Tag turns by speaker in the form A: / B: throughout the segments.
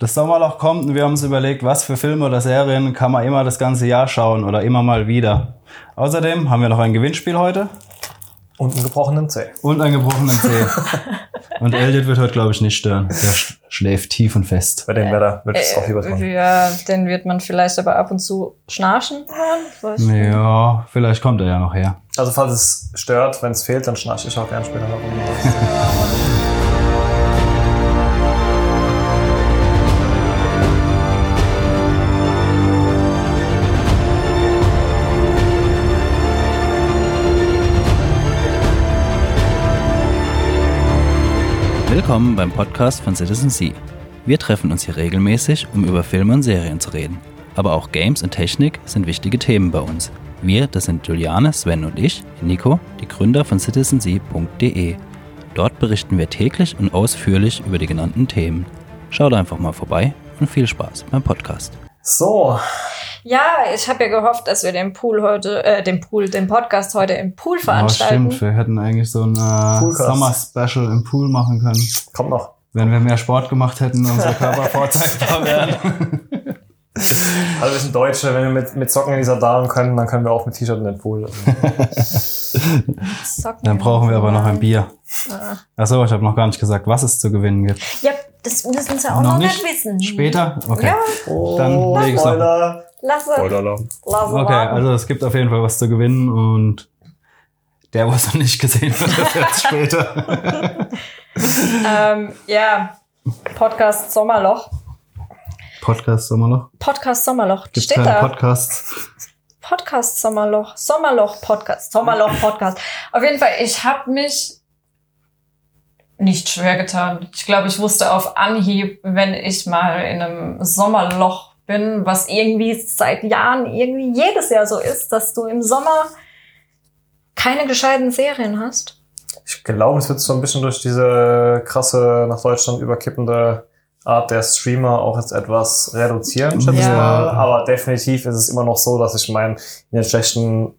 A: Das Sommerloch kommt und wir haben uns überlegt, was für Filme oder Serien kann man immer das ganze Jahr schauen oder immer mal wieder. Außerdem haben wir noch ein Gewinnspiel heute
B: Und einen gebrochenen Zeh.
A: und einen gebrochenen Zeh. und Elliot wird heute, glaube ich, nicht stören. Der sch schläft tief und fest.
B: Bei dem Wetter wird es auch lieber dran.
C: Äh, ja, den wird man vielleicht aber ab und zu schnarchen hören.
A: Ja, vielleicht kommt er ja noch her.
B: Also falls es stört, wenn es fehlt, dann schnarche ich auch gern später noch
D: Willkommen beim Podcast von Citizen Sea. Wir treffen uns hier regelmäßig, um über Filme und Serien zu reden. Aber auch Games und Technik sind wichtige Themen bei uns. Wir, das sind Juliane, Sven und ich, Nico, die Gründer von citizensea.de. Dort berichten wir täglich und ausführlich über die genannten Themen. Schaut einfach mal vorbei und viel Spaß beim Podcast.
B: So,
C: Ja, ich habe ja gehofft, dass wir den Pool heute, äh, den Pool, den Podcast heute im Pool veranstalten.
A: stimmt, wir hätten eigentlich so ein äh. Sommer-Special im Pool machen können.
B: kommt noch.
A: Wenn wir mehr Sport gemacht hätten, unser Körper vorzeigbar wären.
B: Also wir sind Deutsche, wenn wir mit, mit Socken in dieser Darm können, dann können wir auch mit T-Shirt in den Pool.
C: Socken.
A: Dann brauchen wir aber noch ein Bier.
C: Ah.
A: Achso, ich habe noch gar nicht gesagt, was es zu gewinnen gibt.
C: Ja, das müssen sie auch noch, nicht wissen.
A: Später? Okay.
C: Ja,
A: Dann leg ich's noch.
B: Spoiler.
C: lasse, lasse
A: Okay,
C: warten.
A: also es gibt auf jeden Fall was zu gewinnen und der, was noch nicht gesehen das jetzt später.
C: Ähm, ja, Podcast Sommerloch.
A: Podcast Sommerloch.
C: Podcast Sommerloch.
A: Gibt
C: Steht da.
A: Podcast.
C: Podcast Sommerloch. Sommerloch Podcast. Sommerloch Podcast. Auf jeden Fall, ich habe mich nicht schwer getan. Ich glaube, ich wusste auf Anhieb, wenn ich mal in einem Sommerloch bin, was irgendwie seit Jahren irgendwie jedes Jahr so ist, dass du im Sommer keine gescheiten Serien hast.
B: Ich glaube, es wird so ein bisschen durch diese krasse nach Deutschland überkippende Art der Streamer auch jetzt etwas reduzieren, schätze ich
C: Ja.
B: mal. Aber definitiv ist es immer noch so, dass ich meine, in den schlechten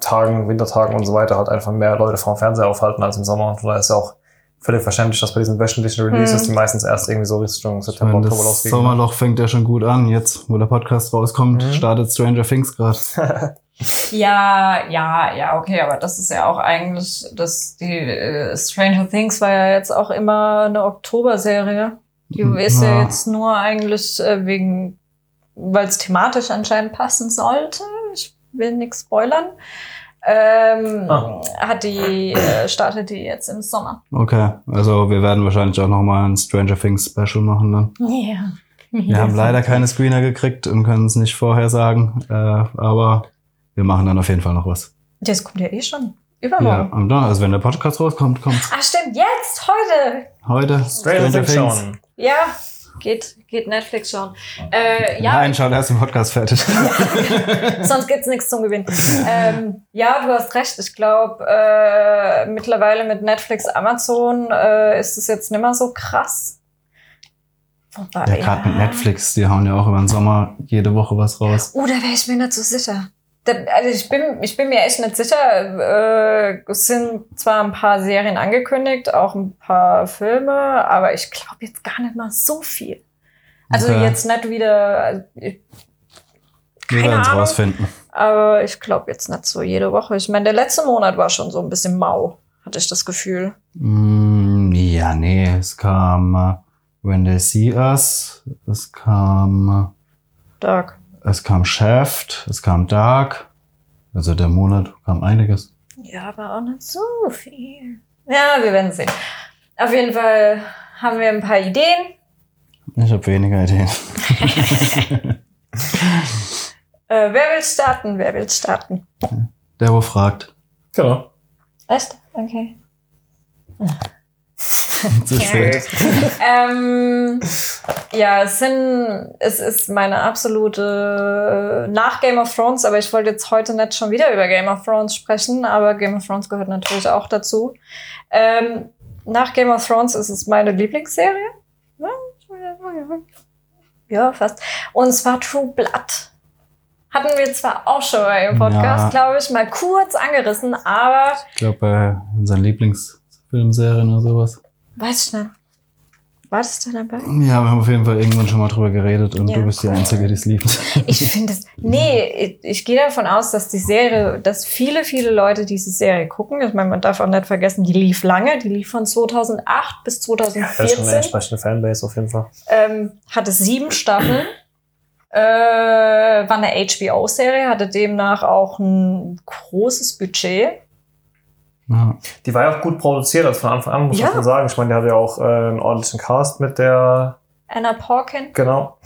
B: Tagen, Wintertagen und so weiter halt einfach mehr Leute vom Fernseher aufhalten als im Sommer. Und von daher ist ja auch völlig verständlich, dass bei diesen wöchentlichen Releases,
C: Hm.
B: die meistens erst irgendwie so Richtung
A: Ich
B: September,
A: meine,
B: Oktober
A: das
B: losgehen.
A: Sommerloch fängt ja schon gut an. Jetzt, wo der Podcast rauskommt,
B: Mhm.
A: startet Stranger Things gerade.
C: Ja, ja, ja, okay, aber das ist ja auch eigentlich, das, die äh, Stranger Things war ja jetzt auch immer eine Oktoberserie. Die ist ja
A: Ja.
C: jetzt nur eigentlich äh, wegen, weil es thematisch anscheinend passen sollte. Ich will nichts spoilern. Ähm,
B: Ah.
C: Hat die, äh, startet die jetzt im Sommer.
A: Okay, also wir werden wahrscheinlich auch nochmal ein Stranger Things Special machen dann.
C: Ja.
A: Wir haben leider keine Screener gekriegt und können es nicht vorher sagen, äh, aber wir machen dann auf jeden Fall noch was.
C: Das kommt ja eh schon.
A: Ja,
C: Übermorgen.
A: am Don- also wenn der Podcast rauskommt, kommt's
C: Ah, stimmt, jetzt, heute.
A: heute.
B: Stranger Things schauen.
C: Ja, geht, geht Netflix schauen. Äh, ja,
A: Nein, schaut erst im Podcast fertig.
C: Sonst gibt's nichts zum Gewinnen. ähm, ja, du hast recht. Ich glaube, äh, mittlerweile mit Netflix, Amazon äh, ist es jetzt nicht mehr so krass. Wobei,
A: ja, gerade mit Netflix, die hauen ja auch über den Sommer jede Woche was raus.
C: Oh, da wäre ich mir nicht so sicher. Also ich bin, ich bin mir echt nicht sicher. Äh, es sind zwar ein paar Serien angekündigt, auch ein paar Filme, aber ich glaube jetzt gar nicht mal so viel. Also
A: Okay.
C: jetzt nicht wieder. also ich-
A: Wir werden es rausfinden.
C: Aber ich glaube jetzt nicht so jede Woche. Ich meine, der letzte Monat war schon so ein bisschen mau, hatte ich das Gefühl.
A: Mm, ja, nee, es kam äh, When They See Us, es kam,
C: Dark.
A: Es kam Shaft, es kam Dark. Also der Monat kam einiges.
C: Ja, aber auch nicht so viel. Ja, wir werden sehen. Auf jeden Fall haben wir ein paar Ideen.
A: Ich habe weniger Ideen.
C: Äh, wer will starten? Wer will starten?
A: Der, wo fragt.
B: Genau.
C: Echt? Okay.
A: Zu spät.
C: ähm, ja, es sind, es ist meine absolute äh, nach Game of Thrones, aber ich wollte jetzt heute nicht schon wieder über Game of Thrones sprechen, aber Game of Thrones gehört natürlich auch dazu. Ähm, nach Game of Thrones ist es meine Lieblingsserie. Ja, fast. Und zwar True Blood. Hatten wir zwar auch schon mal im Podcast,
A: Ja.
C: glaube ich, mal kurz angerissen, aber
A: Ich glaube, bei unseren Lieblingsfilmserien oder sowas.
C: Weiß ich nicht. War das da dabei?
A: Ja, wir haben auf jeden Fall irgendwann schon mal drüber geredet und
C: Ja.
A: du bist die Einzige, die es liebt.
C: Ich finde es. Nee, ich, ich gehe davon aus, dass die Serie, dass viele, viele Leute diese Serie gucken. Ich meine, man darf auch nicht vergessen, die lief lange. Die lief von 2008 bis
B: Das ist schon eine
C: 2014.
B: entsprechende Fanbase auf jeden Fall.
C: ähm, hatte sieben Staffeln. Äh, war eine HBO-Serie, hatte demnach auch ein großes Budget.
A: Ja.
B: Die war ja auch gut produziert, also von Anfang an, muss
C: Ja.
B: man sagen. Ich meine, die hatte ja auch äh, einen ordentlichen Cast mit der
C: Anna Porkin.
B: Genau.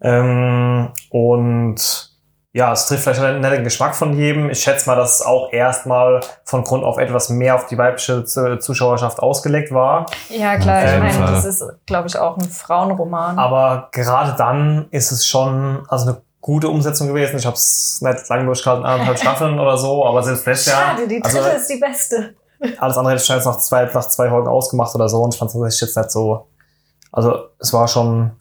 B: Ähm, und ja, es trifft vielleicht nicht den Geschmack von jedem. Ich schätze mal, dass es auch erstmal von Grund auf etwas mehr auf die weibliche Zuschauerschaft ausgelegt war.
C: Ja, klar, ich meine, das ist, glaube ich, auch ein Frauenroman.
B: Aber gerade dann ist es schon also eine gute Umsetzung gewesen. Ich habe es nicht lange durchgehalten, anderthalb Staffeln oder so, aber selbst das Jahr.
C: Schade, die dritte
B: also
C: ist die beste.
B: alles andere hätte ich jetzt nach zwei, nach zwei Folgen ausgemacht oder so und ich fand es tatsächlich jetzt nicht so. Also es war schon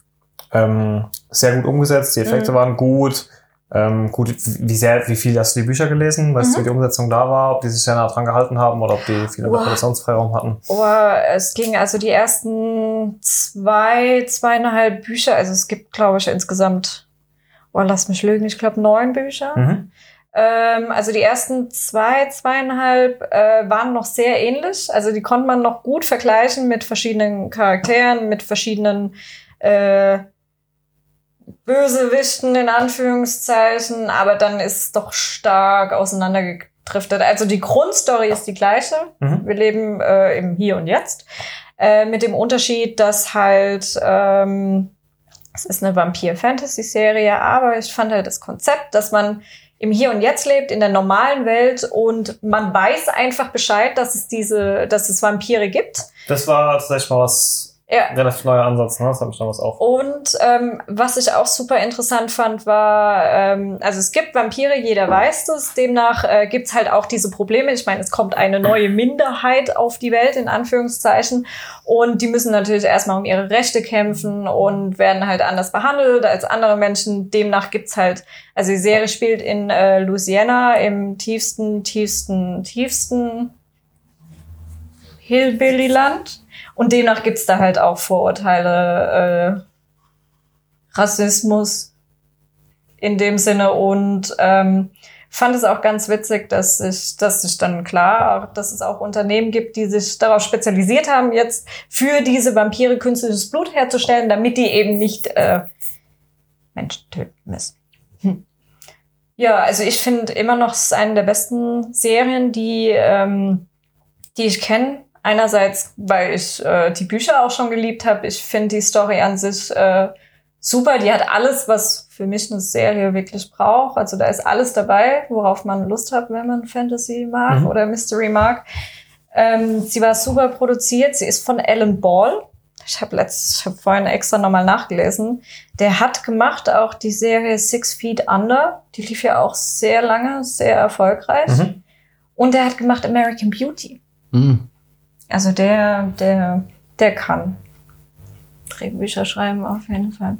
B: ähm, sehr gut umgesetzt, die Effekte
C: Mhm.
B: waren gut. Ähm, gut, wie sehr, wie viel hast du die Bücher gelesen? Weißt du,
C: Mhm.
B: wie die Umsetzung da war, ob die sich sehr nah dran gehalten haben oder ob die viel. Interpretationsfreiraum hatten?
C: Oh, es ging also die ersten zwei, zweieinhalb Bücher, also es gibt, glaube ich, insgesamt, oh, lass mich lügen, ich glaube neun Bücher.
B: Mhm.
C: Ähm, also die ersten zwei, zweieinhalb äh, waren noch sehr ähnlich. Also die konnte man noch gut vergleichen mit verschiedenen Charakteren, mit verschiedenen äh, Bösewichten in Anführungszeichen, aber dann ist es doch stark auseinandergedriftet. Also die Grundstory ist die gleiche.
B: Mhm.
C: Wir leben äh, im Hier und Jetzt. Äh, mit dem Unterschied, dass halt ähm, es ist eine Vampir-Fantasy-Serie, aber ich fand halt das Konzept, dass man im Hier und Jetzt lebt, in der normalen Welt und man weiß einfach Bescheid, dass es diese, dass es Vampire gibt.
B: Das war tatsächlich mal was
C: Ja.
B: relativ neuer Ansatz, ne? Das hat mich damals auch.
C: Und ähm, was ich auch super interessant fand, war, ähm, also es gibt Vampire, jeder weiß das. Demnach äh, gibt's halt auch diese Probleme. Ich meine, es kommt eine neue Minderheit auf die Welt, in Anführungszeichen. Und die müssen natürlich erstmal um ihre Rechte kämpfen und werden halt anders behandelt als andere Menschen. Demnach gibt's halt, also die Serie spielt in äh, Louisiana im tiefsten, tiefsten, tiefsten Hillbilly-Land. Und demnach gibt's da halt auch Vorurteile, äh, Rassismus in dem Sinne und ähm, fand es auch ganz witzig, dass sich, dass sich dann klar, dass es auch Unternehmen gibt, die sich darauf spezialisiert haben, jetzt für diese Vampire künstliches Blut herzustellen, damit die eben nicht äh, Menschen töten müssen. Hm. Ja, also ich finde immer noch, es ist eine der besten Serien, die, ähm, die ich kenne. Einerseits, weil ich äh, die Bücher auch schon geliebt habe. Ich finde die Story an sich äh, super. Die hat alles, was für mich eine Serie wirklich braucht. Also da ist alles dabei, worauf man Lust hat, wenn man Fantasy mag
B: Mhm.
C: oder Mystery mag. Ähm, sie war super produziert. Sie ist von Alan Ball. Ich habe letzt, ich habe vorhin extra nochmal nachgelesen. Der hat gemacht auch die Serie Six Feet Under. Die lief ja auch sehr lange, sehr erfolgreich.
B: Mhm.
C: Und der hat gemacht American Beauty.
A: Mhm.
C: Also der, der, der kann Drehbücher schreiben auf jeden Fall.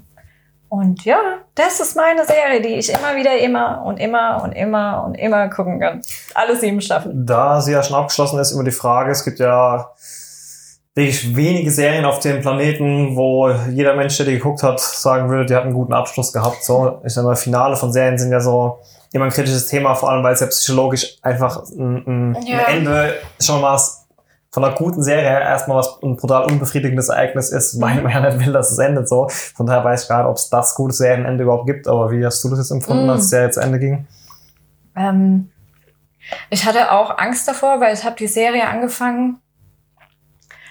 C: Und ja, das ist meine Serie, die ich immer wieder, immer und immer und immer und immer gucken kann. Alle sieben Staffeln.
B: Da sie ja schon abgeschlossen ist, immer die Frage, es gibt ja wirklich wenige Serien auf dem Planeten, wo jeder Mensch, der die geguckt hat, sagen würde, die hat einen guten Abschluss gehabt. So, ich sag mal, Finale von Serien sind ja so immer ein kritisches Thema, vor allem weil es ja psychologisch einfach ein, ein,
C: Ja.
B: ein Ende schon mal von einer guten Serie her erstmal was ein brutal unbefriedigendes Ereignis ist, weil man ja nicht will, dass es endet so. Von daher weiß ich nicht, ob es das gute Serienende überhaupt gibt, aber wie hast du das jetzt empfunden,
C: Mm.
B: als die Serie zu Ende ging?
C: Ähm, ich hatte auch Angst davor, weil ich habe die Serie angefangen,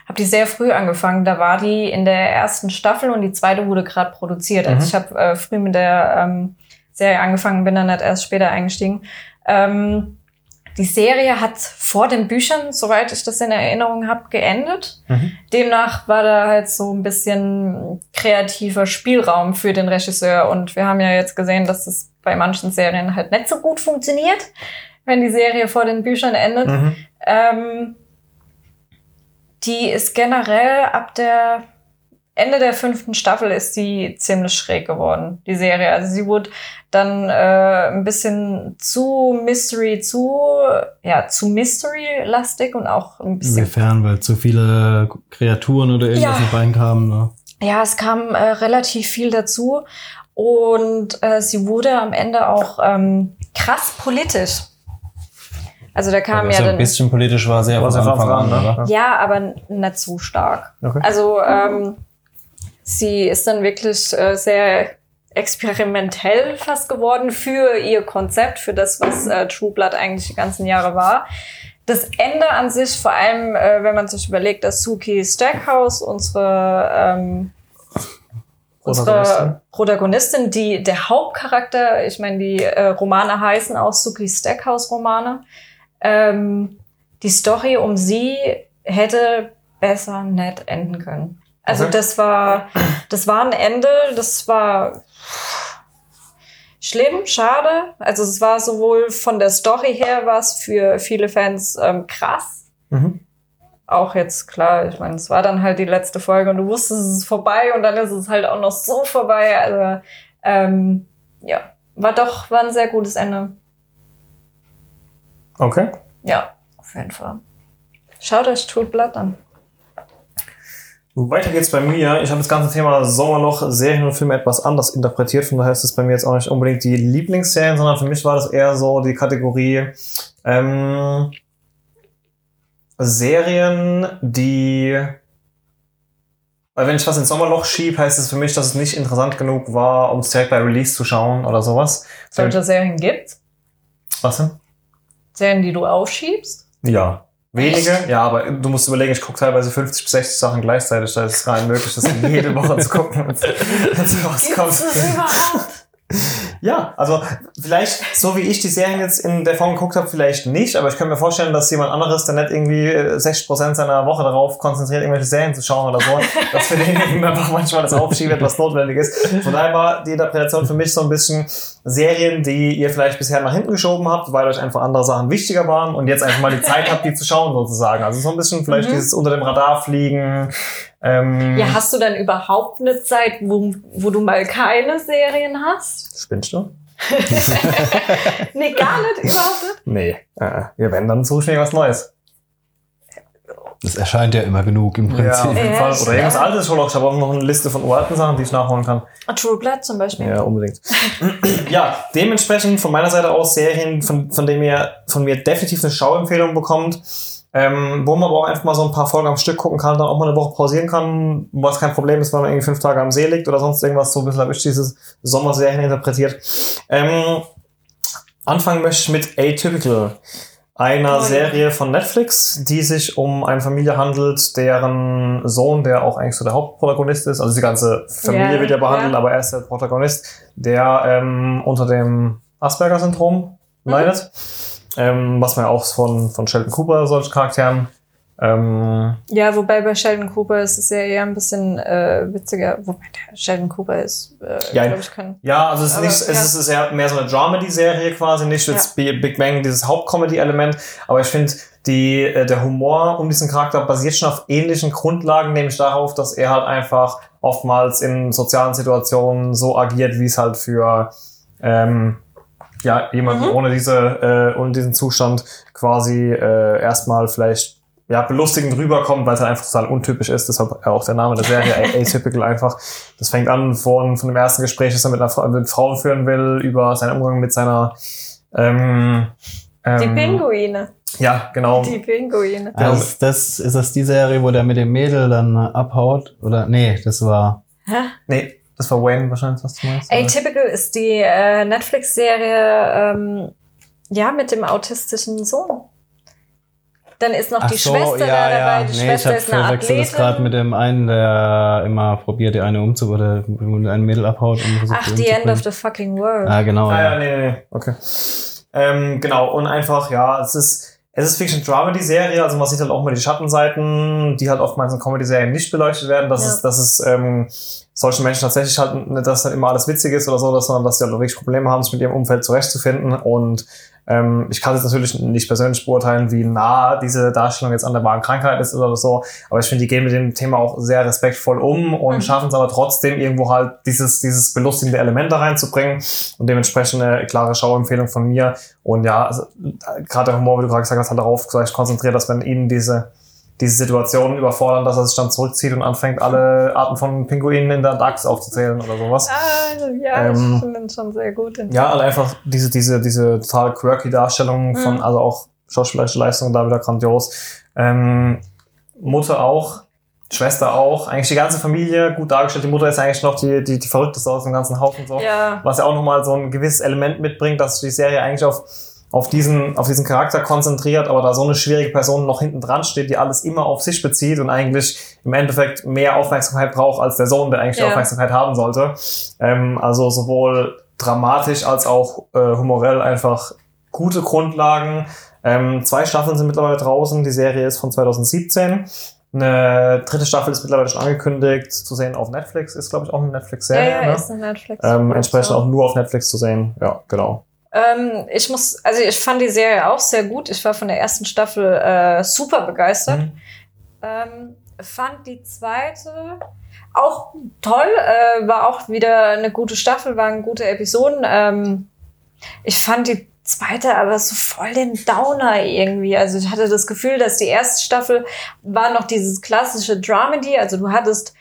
C: habe die sehr früh angefangen. Da war die in der ersten Staffel und die zweite wurde gerade produziert. Also
B: Mhm.
C: ich habe äh, früh mit der ähm, Serie angefangen, bin dann nicht erst später eingestiegen. Ähm, die Serie hat vor den Büchern, soweit ich das in Erinnerung habe, geendet.
B: Mhm.
C: Demnach war da halt so ein bisschen kreativer Spielraum für den Regisseur. Und wir haben ja jetzt gesehen, dass es bei manchen Serien halt nicht so gut funktioniert, wenn die Serie vor den Büchern endet.
B: Mhm.
C: Ähm, die ist generell ab der Ende der fünften Staffel ist sie ziemlich schräg geworden, die Serie. Also sie wurde dann äh, ein bisschen zu Mystery, zu, ja, zu Mystery-lastig und auch ein bisschen
A: Inwiefern, weil zu viele Kreaturen oder irgendwas
C: Ja.
A: mit reinkamen. Ne?
C: Ja, es kam äh, relativ viel dazu und äh, sie wurde am Ende auch ähm, krass politisch. Also da kam
A: Was
C: ja
A: ja
C: dann.
A: ein bisschen politisch war, sehr
B: Was
A: Anfang an,
B: an,
A: oder?
B: ne?
C: Ja, aber nicht zu stark.
B: Okay.
C: Also ähm, sie ist dann wirklich äh, sehr experimentell fast geworden für ihr Konzept, für das, was äh, True Blood eigentlich die ganzen Jahre war. Das Ende an sich, vor allem äh, wenn man sich überlegt, dass Suki Stackhouse, unsere ähm, unsere
B: Protagonistin.
C: Die der Hauptcharakter, ich meine, die äh, Romane heißen auch Suki Stackhouse Romane. Ähm, die Story um sie hätte besser nett enden können. Also
B: Okay.
C: das war, das war ein Ende, das war schlimm, schade. Also es war sowohl von der Story her was für viele Fans ähm, krass,
B: Mhm.
C: auch jetzt klar, ich meine, es war dann halt die letzte Folge und du wusstest, es ist vorbei und dann ist es halt auch noch so vorbei. Also ähm, ja, war doch, war ein sehr gutes Ende.
B: Okay.
C: Ja, auf jeden Fall. Schaut euch True Blood an.
B: Weiter geht's bei mir. Ich habe das ganze Thema Sommerloch, Serien und Filme etwas anders interpretiert. Von daher ist es bei mir jetzt auch nicht unbedingt die Lieblingsserien, sondern für mich war das eher so die Kategorie ähm, Serien, die weil wenn ich was ins Sommerloch schieb, heißt es für mich, dass es nicht interessant genug war, um es direkt bei Release zu schauen oder sowas.
C: Solche Serien gibt's?
B: Was denn?
C: Serien, die du aufschiebst?
B: Ja. Wenige, ja, aber du musst überlegen, ich gucke teilweise 50 bis 60 Sachen gleichzeitig. Da ist es rein möglich, das jede Woche zu gucken, wenn es rauskommt. Ja, also vielleicht, so wie ich die Serien jetzt in der Form geguckt habe, vielleicht nicht, aber ich kann mir vorstellen, dass jemand anderes, der nicht irgendwie äh, 60% seiner Woche darauf konzentriert, irgendwelche Serien zu schauen oder so, dass für denjenigen einfach manchmal das Aufschieben etwas notwendig ist. Von daher war die Interpretation für mich so ein bisschen Serien, die ihr vielleicht bisher nach hinten geschoben habt, weil euch einfach andere Sachen wichtiger waren und jetzt einfach mal die Zeit habt, die zu schauen sozusagen. Also so ein bisschen vielleicht
C: Mhm.
B: dieses unter dem Radar fliegen. Ähm,
C: Ja, hast du denn überhaupt eine Zeit, wo, wo du mal keine Serien hast?
B: Spinnst du?
C: Nee, gar nicht, überhaupt nicht.
B: Nee. Äh, ja, wenn, dann suche ich mir was Neues.
A: Das erscheint ja immer genug im
B: Ja,
A: Prinzip.
B: auf jeden
C: Ja,
B: Fall. Oder irgendwas altes schon noch. Ich habe auch noch eine Liste von uralten Sachen, die ich nachholen kann.
C: True Blood zum Beispiel.
B: Ja, unbedingt. ja, dementsprechend von meiner Seite aus Serien, von, von denen ihr von mir definitiv eine Schauempfehlung bekommt, ähm, wo man aber auch einfach mal so ein paar Folgen am Stück gucken kann, dann auch mal eine Woche pausieren kann, was kein Problem ist, wenn man irgendwie fünf Tage am See liegt oder sonst irgendwas. So ein bisschen habe ich dieses Sommerserien interpretiert. Ähm, anfangen möchte ich mit Atypical. Einer
C: Oh ja.
B: Serie von Netflix, die sich um eine Familie handelt, deren Sohn, der auch eigentlich so der Hauptprotagonist ist, also die ganze Familie
C: Ja,
B: wird ja behandelt,
C: ja.
B: aber er ist der Protagonist, der ähm, unter dem Asperger-Syndrom
C: Mhm.
B: leidet. Ähm, was man ja auch von, von Sheldon Cooper, solche Charakteren. Ähm,
C: Ja, wobei bei Sheldon Cooper ist es ja eher ein bisschen äh, witziger. Wobei der Sheldon Cooper ist, äh,
B: Ja,
C: glaube ich, kann.
B: ja, also es ist, nicht, es
C: ja.
B: ist eher mehr so eine Dramedy-Serie quasi, nicht jetzt Bi- Big Bang, dieses Hauptcomedy-Element, aber ich finde, die, äh, der Humor um diesen Charakter basiert schon auf ähnlichen Grundlagen, nämlich darauf, dass er halt einfach oftmals in sozialen Situationen so agiert, wie es halt für ähm, ja, jemanden
C: Mhm.
B: ohne diese, äh, ohne diesen Zustand quasi äh, erstmal vielleicht ja, belustigend rüberkommt, weil es halt einfach total untypisch ist. Deshalb auch der Name der Serie, Atypical einfach. Das fängt an von, von dem ersten Gespräch, das er mit einer Frau, mit Frauen führen will, über seinen Umgang mit seiner ähm,
C: Die
B: ähm,
C: Pinguine.
B: Ja, genau.
C: Die Pinguine.
A: Also das, ist das die Serie, wo der mit dem Mädel dann abhaut? Oder nee, das war.
C: Hä?
B: Nee, das war Wayne wahrscheinlich, was du meinst.
C: Atypical ist die äh, Netflix-Serie, ähm, ja, mit dem autistischen Sohn. Dann ist noch die Schwester da dabei. Die
A: Nee, ich
C: Schwester
A: hab
C: ist eine
A: verwechselt das gerade mit dem einen, der immer probiert, die eine umzu oder ein Mädel abhaut und versucht,
C: Ach,
A: die
C: The End
A: umzubringen.
C: of the Fucking World.
A: Ah, genau.
B: Ah, ja,
A: ja.
B: nee, nee, nee. Okay. Ähm, genau, und einfach, ja, es ist, es ist wirklich eine Dramedy-Serie, also man sieht halt auch mal die Schattenseiten, die halt oftmals in Comedy-Serien nicht beleuchtet werden. Das
C: Ja.
B: ist, das ist, ähm, solchen Menschen tatsächlich halt, nicht, dass halt immer alles witzig ist oder so, sondern dass die halt wirklich Probleme haben, sich mit ihrem Umfeld zurechtzufinden. Und ähm, ich kann jetzt natürlich nicht persönlich beurteilen, wie nah diese Darstellung jetzt an der wahren Krankheit ist oder so, aber ich finde, die gehen mit dem Thema auch sehr respektvoll um und
C: Mhm.
B: schaffen es aber trotzdem irgendwo halt dieses, dieses belustigende Element da reinzubringen und dementsprechend eine klare Schauempfehlung von mir. Und ja, also, äh, gerade der Humor, wie du gerade gesagt hast, hat darauf vielleicht konzentriert, dass wenn ihnen diese diese Situationen überfordern, dass er sich dann zurückzieht und anfängt, alle Arten von Pinguinen in der DAX aufzuzählen oder sowas.
C: Ah, ja,
B: Ähm,
C: ich finde schon sehr gut.
B: Ja, also einfach diese, diese, diese total quirky Darstellung von,
C: Mhm.
B: also auch schauspielerische Leistung da wieder grandios. Ähm, Mutter auch, Schwester auch, eigentlich die ganze Familie gut dargestellt. Die Mutter ist eigentlich noch die, die, die verrückteste aus dem ganzen Haufen so.
C: Ja.
B: Was ja auch nochmal so ein gewisses Element mitbringt, dass die Serie eigentlich auf, auf diesen, auf diesen Charakter konzentriert, aber da so eine schwierige Person noch hinten dran steht, die alles immer auf sich bezieht und eigentlich im Endeffekt mehr Aufmerksamkeit braucht als der Sohn, der eigentlich die
C: Ja.
B: Aufmerksamkeit haben sollte. Ähm, also sowohl dramatisch als auch äh, humorell einfach gute Grundlagen. Ähm, zwei Staffeln sind mittlerweile draußen. Die Serie ist von 2017. Eine dritte Staffel ist mittlerweile schon angekündigt zu sehen auf Netflix. Ist, glaube ich, auch eine
C: Ja,
B: Netflix-Serie.
C: ja,
B: ne?
C: ist eine Netflix.
B: ähm, entsprechend auch nur auf Netflix zu sehen. Ja, genau.
C: Ähm, ich muss, also ich fand die Serie auch sehr gut. Ich war von der ersten Staffel äh, super begeistert.
B: Mhm.
C: Ähm, fand die zweite auch toll. Äh, war auch wieder eine gute Staffel, waren gute Episoden. Ähm, ich fand die zweite aber so voll den Downer irgendwie. Also ich hatte das Gefühl, dass die erste Staffel war noch dieses klassische Dramedy. Also du hattest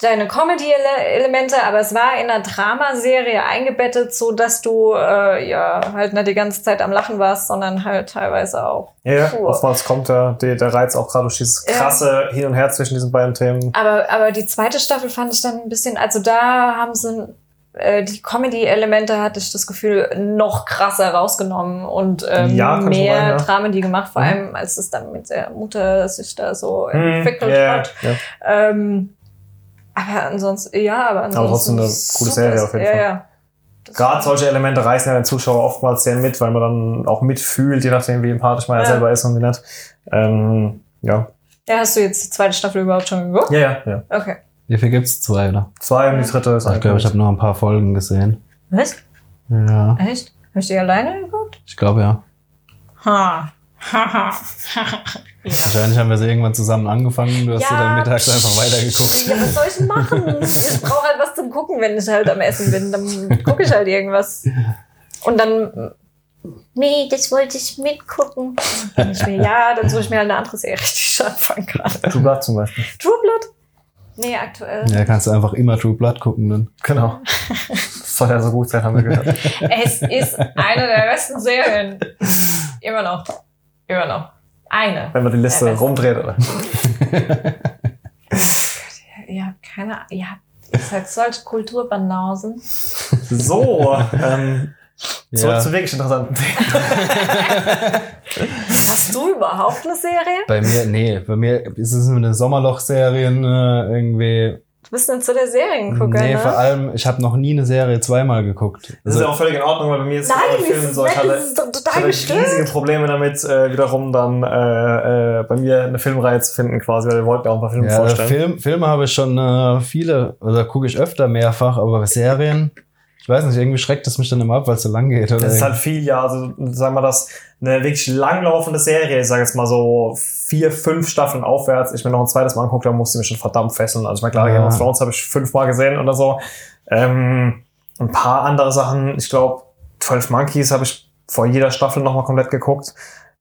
C: deine Comedy-Elemente, aber es war in einer Dramaserie eingebettet, so dass du äh, ja halt nicht die ganze Zeit am Lachen warst, sondern halt teilweise auch.
B: Ja, ja. Oftmals kommt der, der, Reiz auch gerade durch dieses
C: Ja.
B: krasse Hin und Her zwischen diesen beiden Themen.
C: Aber, aber die zweite Staffel fand ich dann ein bisschen, also da haben sie äh, die Comedy-Elemente, hatte ich das Gefühl, noch krasser rausgenommen und ähm,
B: Ja,
C: mehr
B: sein, ja.
C: Dramedy gemacht, vor
B: Mhm.
C: allem als es dann mit der Mutter sich da so
B: Hm,
C: entwickelt
B: ja,
C: hat.
B: ja.
C: Ähm, aber ansonsten, ja, aber ansonsten.
B: trotzdem eine gute
C: super
B: Serie auf jeden
C: ja,
B: Fall.
C: Ja. Das-
B: Gerade solche Elemente reißen ja den Zuschauer oftmals sehr mit, weil man dann auch mitfühlt, je nachdem, wie empathisch man ja selber ist und wie nicht. Ähm, ja.
C: Ja, hast du jetzt die zweite Staffel überhaupt schon geguckt?
B: ja, ja, ja.
C: Okay.
A: Wie viel gibt's? Zwei, oder?
B: Zwei und die dritte ist
A: Ich glaube, ich habe nur ein paar Folgen gesehen.
C: Was?
A: Ja,
C: Echt? Hast du die alleine geguckt?
A: ich glaube ja.
C: Ha. Haha.
A: Wahrscheinlich haben wir sie irgendwann zusammen angefangen. Du hast sie
C: Ja.
A: dann mittags einfach weitergeguckt.
C: Ja, was soll ich denn machen? Ich brauche halt was zum Gucken, wenn ich halt am Essen bin. Dann gucke ich halt irgendwas. Und dann. Nee, das wollte ich mitgucken. Dann ich mir, ja, dann suche ich mir halt eine andere Serie, die ich anfangen kann.
B: True Blood zum Beispiel.
C: True Blood? Nee, aktuell.
A: Ja, kannst du einfach immer True Blood gucken dann.
B: Genau. Das soll ja so gut sein, haben wir gehört.
C: Es ist eine der besten Serien. Immer noch. Immer noch. Eine.
B: Wenn man die Liste
C: Ja, das-
B: rumdreht, oder?
C: Ja, keine Ahnung. Ja, ihr seid solche Kulturbanausen.
B: So, ähm, zurück
A: Ja.
B: zu wirklich interessanten Themen.
C: Hast du überhaupt eine Serie?
A: Bei mir, nee, bei mir ist es eine Sommerloch-Serien äh, irgendwie.
C: Du bist nicht so der Seriengucker,
A: nee,
C: ne?
A: vor allem, ich habe noch nie eine Serie zweimal geguckt.
B: Das ist
A: Also,
B: ja auch völlig in Ordnung, weil bei mir ist
C: Nein,
B: Filmen
C: ist,
B: so, ich hatte,
C: das ist total
B: hatte riesige Probleme damit, äh, wiederum dann äh, äh, bei mir eine Filmreihe zu finden, quasi, weil wir wollten ja auch ein paar Filme
A: ja,
B: vorstellen.
A: Film, Filme habe ich schon äh, viele, oder gucke ich öfter mehrfach, aber Serien, ich weiß nicht, irgendwie schreckt es mich dann immer ab, weil es so lang geht. Oder
B: Das ist halt viel, ja, also sagen wir das, eine wirklich langlaufende Serie, ich sage jetzt mal so vier, fünf Staffeln aufwärts, ich mir noch ein zweites Mal angucke, da musste ich mich schon verdammt fesseln. Also ich meine, klar,
A: Ja.
B: Game of Thrones habe ich fünfmal gesehen oder so. Ähm, ein paar andere Sachen, ich glaube, 12 Monkeys habe ich vor jeder Staffel nochmal komplett geguckt.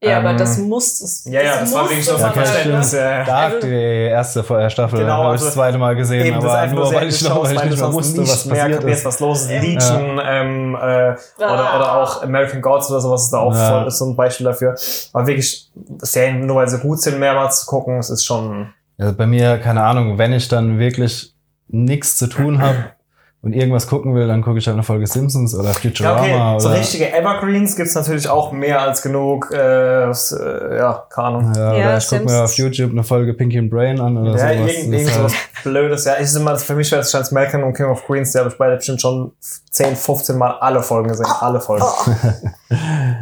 C: Ja, aber
B: Ähm,
C: das muss es.
B: Ja, ja, das war
C: muss
B: wirklich so Verständnis.
C: ne?
B: Ja.
A: Dark,
C: Also-
A: die erste Vor- Staffel,
B: Genau,
A: habe ich
B: also
A: das zweite Mal gesehen,
B: Eben, das
A: aber nur weil ich, weil ich nicht mehr wusste,
B: nicht
A: was
B: mehr
A: passiert
B: kapierst,
A: ist.
B: was los ist.
C: Ja.
B: Legion, ähm, äh, oder, oder auch American Gods oder sowas ist da auch
A: Ja.
B: voll, ist so ein Beispiel dafür. Aber wirklich, Serien, nur weil sie gut sind, mehrmals zu gucken, es ist schon,
A: Also bei mir, keine Ahnung, wenn ich dann wirklich nichts zu tun habe und irgendwas gucken will, dann gucke ich halt eine Folge Simpsons oder
B: ja,
A: Futurama
B: okay, so
A: oder
B: richtige Evergreens gibt's natürlich auch mehr als genug, äh, äh, ja, keine Ahnung.
A: ja,
C: Ja,
A: oder ich gucke mir auf. YouTube eine Folge Pinky and Brain an oder
B: Ja,
A: sowas.
B: irgend, irgend sowas
A: halt,
B: Blödes. Ja, ich ist immer, für mich wäre es Chance Malcolm und King of Queens, die habe ich beide bestimmt schon 10, 15 Mal alle Folgen gesehen. Alle Folgen.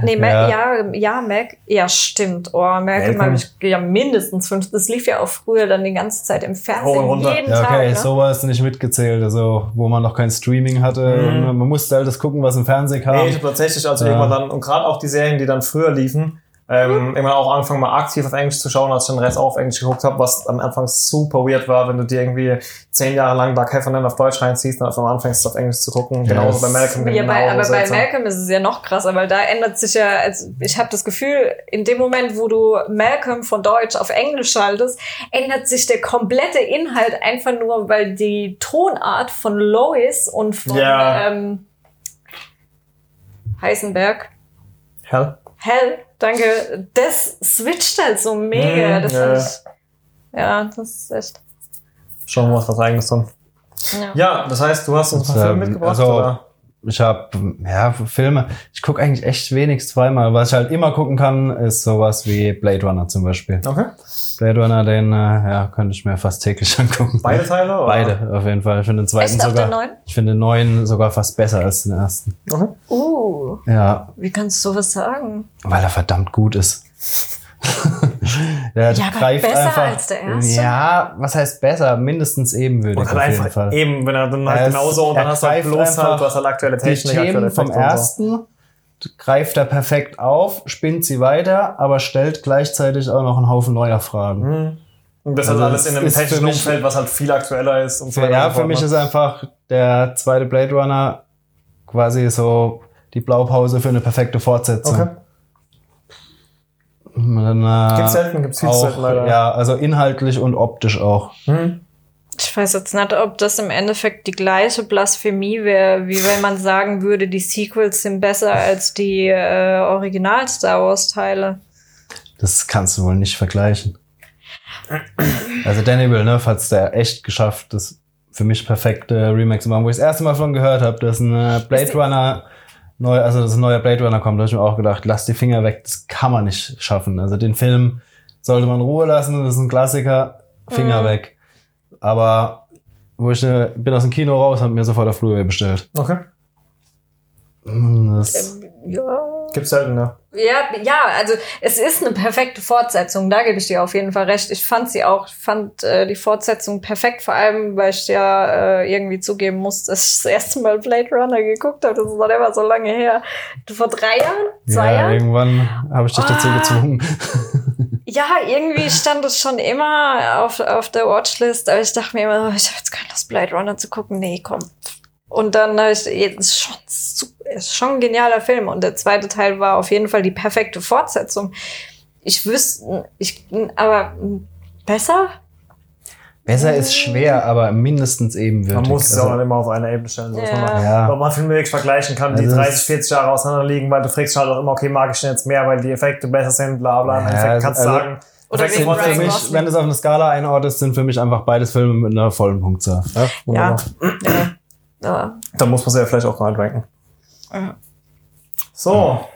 C: Nee, Mac,
A: Ja.
C: ja. ja, Mac, ja, stimmt. Oh, Malcolm habe ich ja mindestens fünf. Das lief ja auch früher dann die ganze Zeit im Fernsehen,
B: runter.
C: jeden
A: Ja,
C: Tag.
A: okay,
C: Ne?
A: sowas nicht mitgezählt, also wo man noch kein Streaming hatte.
B: Mhm.
A: Man musste halt das gucken, was im Fernsehen kam.
B: Nee, tatsächlich, also
A: Ja.
B: irgendwann dann, und gerade auch die Serien, die dann früher liefen, ähm, irgendwann auch angefangen mal aktiv auf Englisch zu schauen, als ich den Rest auch auf Englisch geguckt habe, was am Anfang super weird war, wenn du dir irgendwie zehn Jahre lang Doug Heffernan auf Deutsch reinziehst und auf einmal anfängst, auf Englisch zu gucken.
A: Ja,
B: Genauso bei Malcolm.
C: Ja, bei,
B: genau
C: aber bei. Malcolm ist es ja noch krasser, weil da ändert sich ja, also ich habe das Gefühl, in dem Moment, wo du Malcolm von Deutsch auf Englisch schaltest, ändert sich der komplette Inhalt einfach nur, weil die Tonart von Lois und von
B: Ja.
C: ähm, Heisenberg,
B: Hell?
C: Hell, danke, das switcht halt so mega.
B: Mhm,
C: das
B: ja.
C: ist, ja, das ist echt.
B: Schauen wir uns was eigenes tun.
C: Ja.
B: Ja, das heißt, du hast uns ein paar Filme mitgebracht,
A: also-
B: oder?
A: Ich habe ja Filme. Ich gucke eigentlich echt wenig zweimal. Was ich halt immer gucken kann, ist sowas wie Blade Runner zum Beispiel.
B: Okay.
A: Blade Runner, den äh, ja könnte ich mir fast täglich angucken.
B: Beide Teile, oder?
A: Beide auf jeden Fall. Ich finde den zweiten
C: Echt auf
A: sogar.
C: den neuen?
A: Ich finde den neuen sogar fast besser als den ersten.
B: Okay.
C: Uh,
A: Ja,
C: wie kannst du sowas sagen?
A: weil er verdammt gut ist. Der
C: Ja, aber besser als der erste?
A: Ja, was heißt besser? Mindestens ebenwürdig
B: Und
A: auf
B: halt
A: jeden
B: einfach
A: Fall.
B: eben, wenn er dann halt
A: Er ist-
B: genauso und dann hast du halt
A: greift
B: bloß
A: einfach
B: halt, du hast halt aktuelle
A: die
B: Technik, aktuelle
A: Themen vom
B: und so.
A: ersten greift er perfekt auf, spinnt sie weiter, aber stellt gleichzeitig auch noch einen Haufen neuer Fragen.
B: Mhm. Und das
A: Also
B: halt alles in einem
A: ist
B: technischen
A: mich-
B: Umfeld, was halt viel aktueller ist. Und so weiter
A: ja,
B: und so
A: für mich
B: ne?
A: ist einfach der zweite Blade Runner quasi so die Blaupause für eine perfekte Fortsetzung.
B: Okay.
A: Dann, äh,
B: Gibt's selten, gibt's viel
A: auch,
B: selten leider.
A: Ja, also inhaltlich und optisch auch.
B: Mhm.
C: Ich weiß jetzt nicht, ob das im Endeffekt die gleiche Blasphemie wäre, wie wenn man sagen würde, die Sequels sind besser als die äh, Original-Star Wars-Teile.
A: Das kannst du wohl nicht vergleichen. Also Danny Villeneuve hat es da echt geschafft, das für mich perfekte Remake zu machen. Wo ich das erste Mal von gehört habe, dass ein äh, Blade Runner neu, also dass ein neuer Blade Runner kommt, da habe ich mir auch gedacht, lass die Finger weg, das kann man nicht schaffen. Also den Film sollte man in Ruhe lassen, das ist ein Klassiker, Finger
C: Mhm.
A: weg. Aber wo ich äh, bin aus dem Kino raus, habe mir sofort auf Blu-ray bestellt.
B: Okay.
A: Das,
C: Ja.
B: Gibt's selten, ne?
C: Ja, ja, also es ist eine perfekte Fortsetzung, da gebe ich dir auf jeden Fall recht. Ich fand sie auch, fand äh, die Fortsetzung perfekt, vor allem, weil ich ja äh, irgendwie zugeben muss, dass ich das erste Mal Blade Runner geguckt habe. Das ist noch immer so lange her. Vor drei Jahren? Zwei
A: ja,
C: Jahren?
A: irgendwann habe ich dich dazu
C: Ah.
A: gezwungen.
C: Ja, irgendwie stand es schon immer auf, auf der Watchlist, aber ich dachte mir immer, ich habe jetzt keine Lust, Blade Runner zu gucken. Nee, komm. Und dann habe ich, jetzt ist schon, ist schon ein genialer Film. Und der zweite Teil war auf jeden Fall die perfekte Fortsetzung. Ich wüsste, ich, aber besser?
A: Besser ist schwer, aber mindestens ebenwürdig.
B: Man muss es
A: Also-
B: auch nicht immer auf eine Ebene stellen. So dass
C: Ja.
B: man,
A: Ja.
B: Ob man Filme wirklich vergleichen kann, die
A: Also
B: 30,
A: es-
B: 40 Jahre auseinander liegen, weil du fragst halt auch immer, okay, mag ich denn jetzt mehr, weil die Effekte besser sind, bla bla. Im
A: Ja,
B: Endeffekt
A: also-
B: kannst du
A: also-
B: sagen,
C: Oder
A: sind für mich, wenn du es auf eine Skala einordnest, sind für mich einfach beides Filme mit einer vollen Punktzahl.
B: Ja,
C: ja.
B: Da muss man sie ja vielleicht auch rein ranken.
C: Ja.
B: So,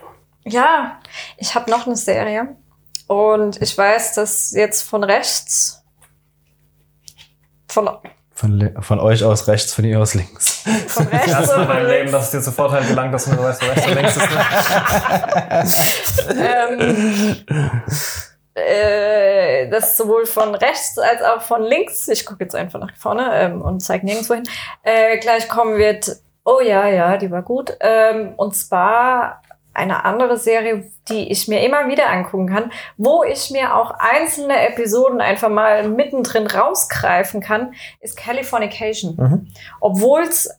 C: Ja, ich habe noch eine Serie. Und ich weiß, dass jetzt von rechts, von,
A: Von, von euch aus rechts, von ihr aus links.
C: von rechts,
B: mal in deinem Leben, dass es dir zu Vorteil gelangt, dass du nur weißt, wo rechts und links ist. Ne?
C: ähm, äh, das sowohl von rechts als auch von links, ich gucke jetzt einfach nach vorne ähm, und zeige nirgendwo hin, äh, gleich kommen wird, oh ja, ja, die war gut. Ähm, und zwar eine andere Serie, die ich mir immer wieder angucken kann, wo ich mir auch einzelne Episoden einfach mal mittendrin rausgreifen kann, ist Californication.
B: Mhm.
C: Obwohl es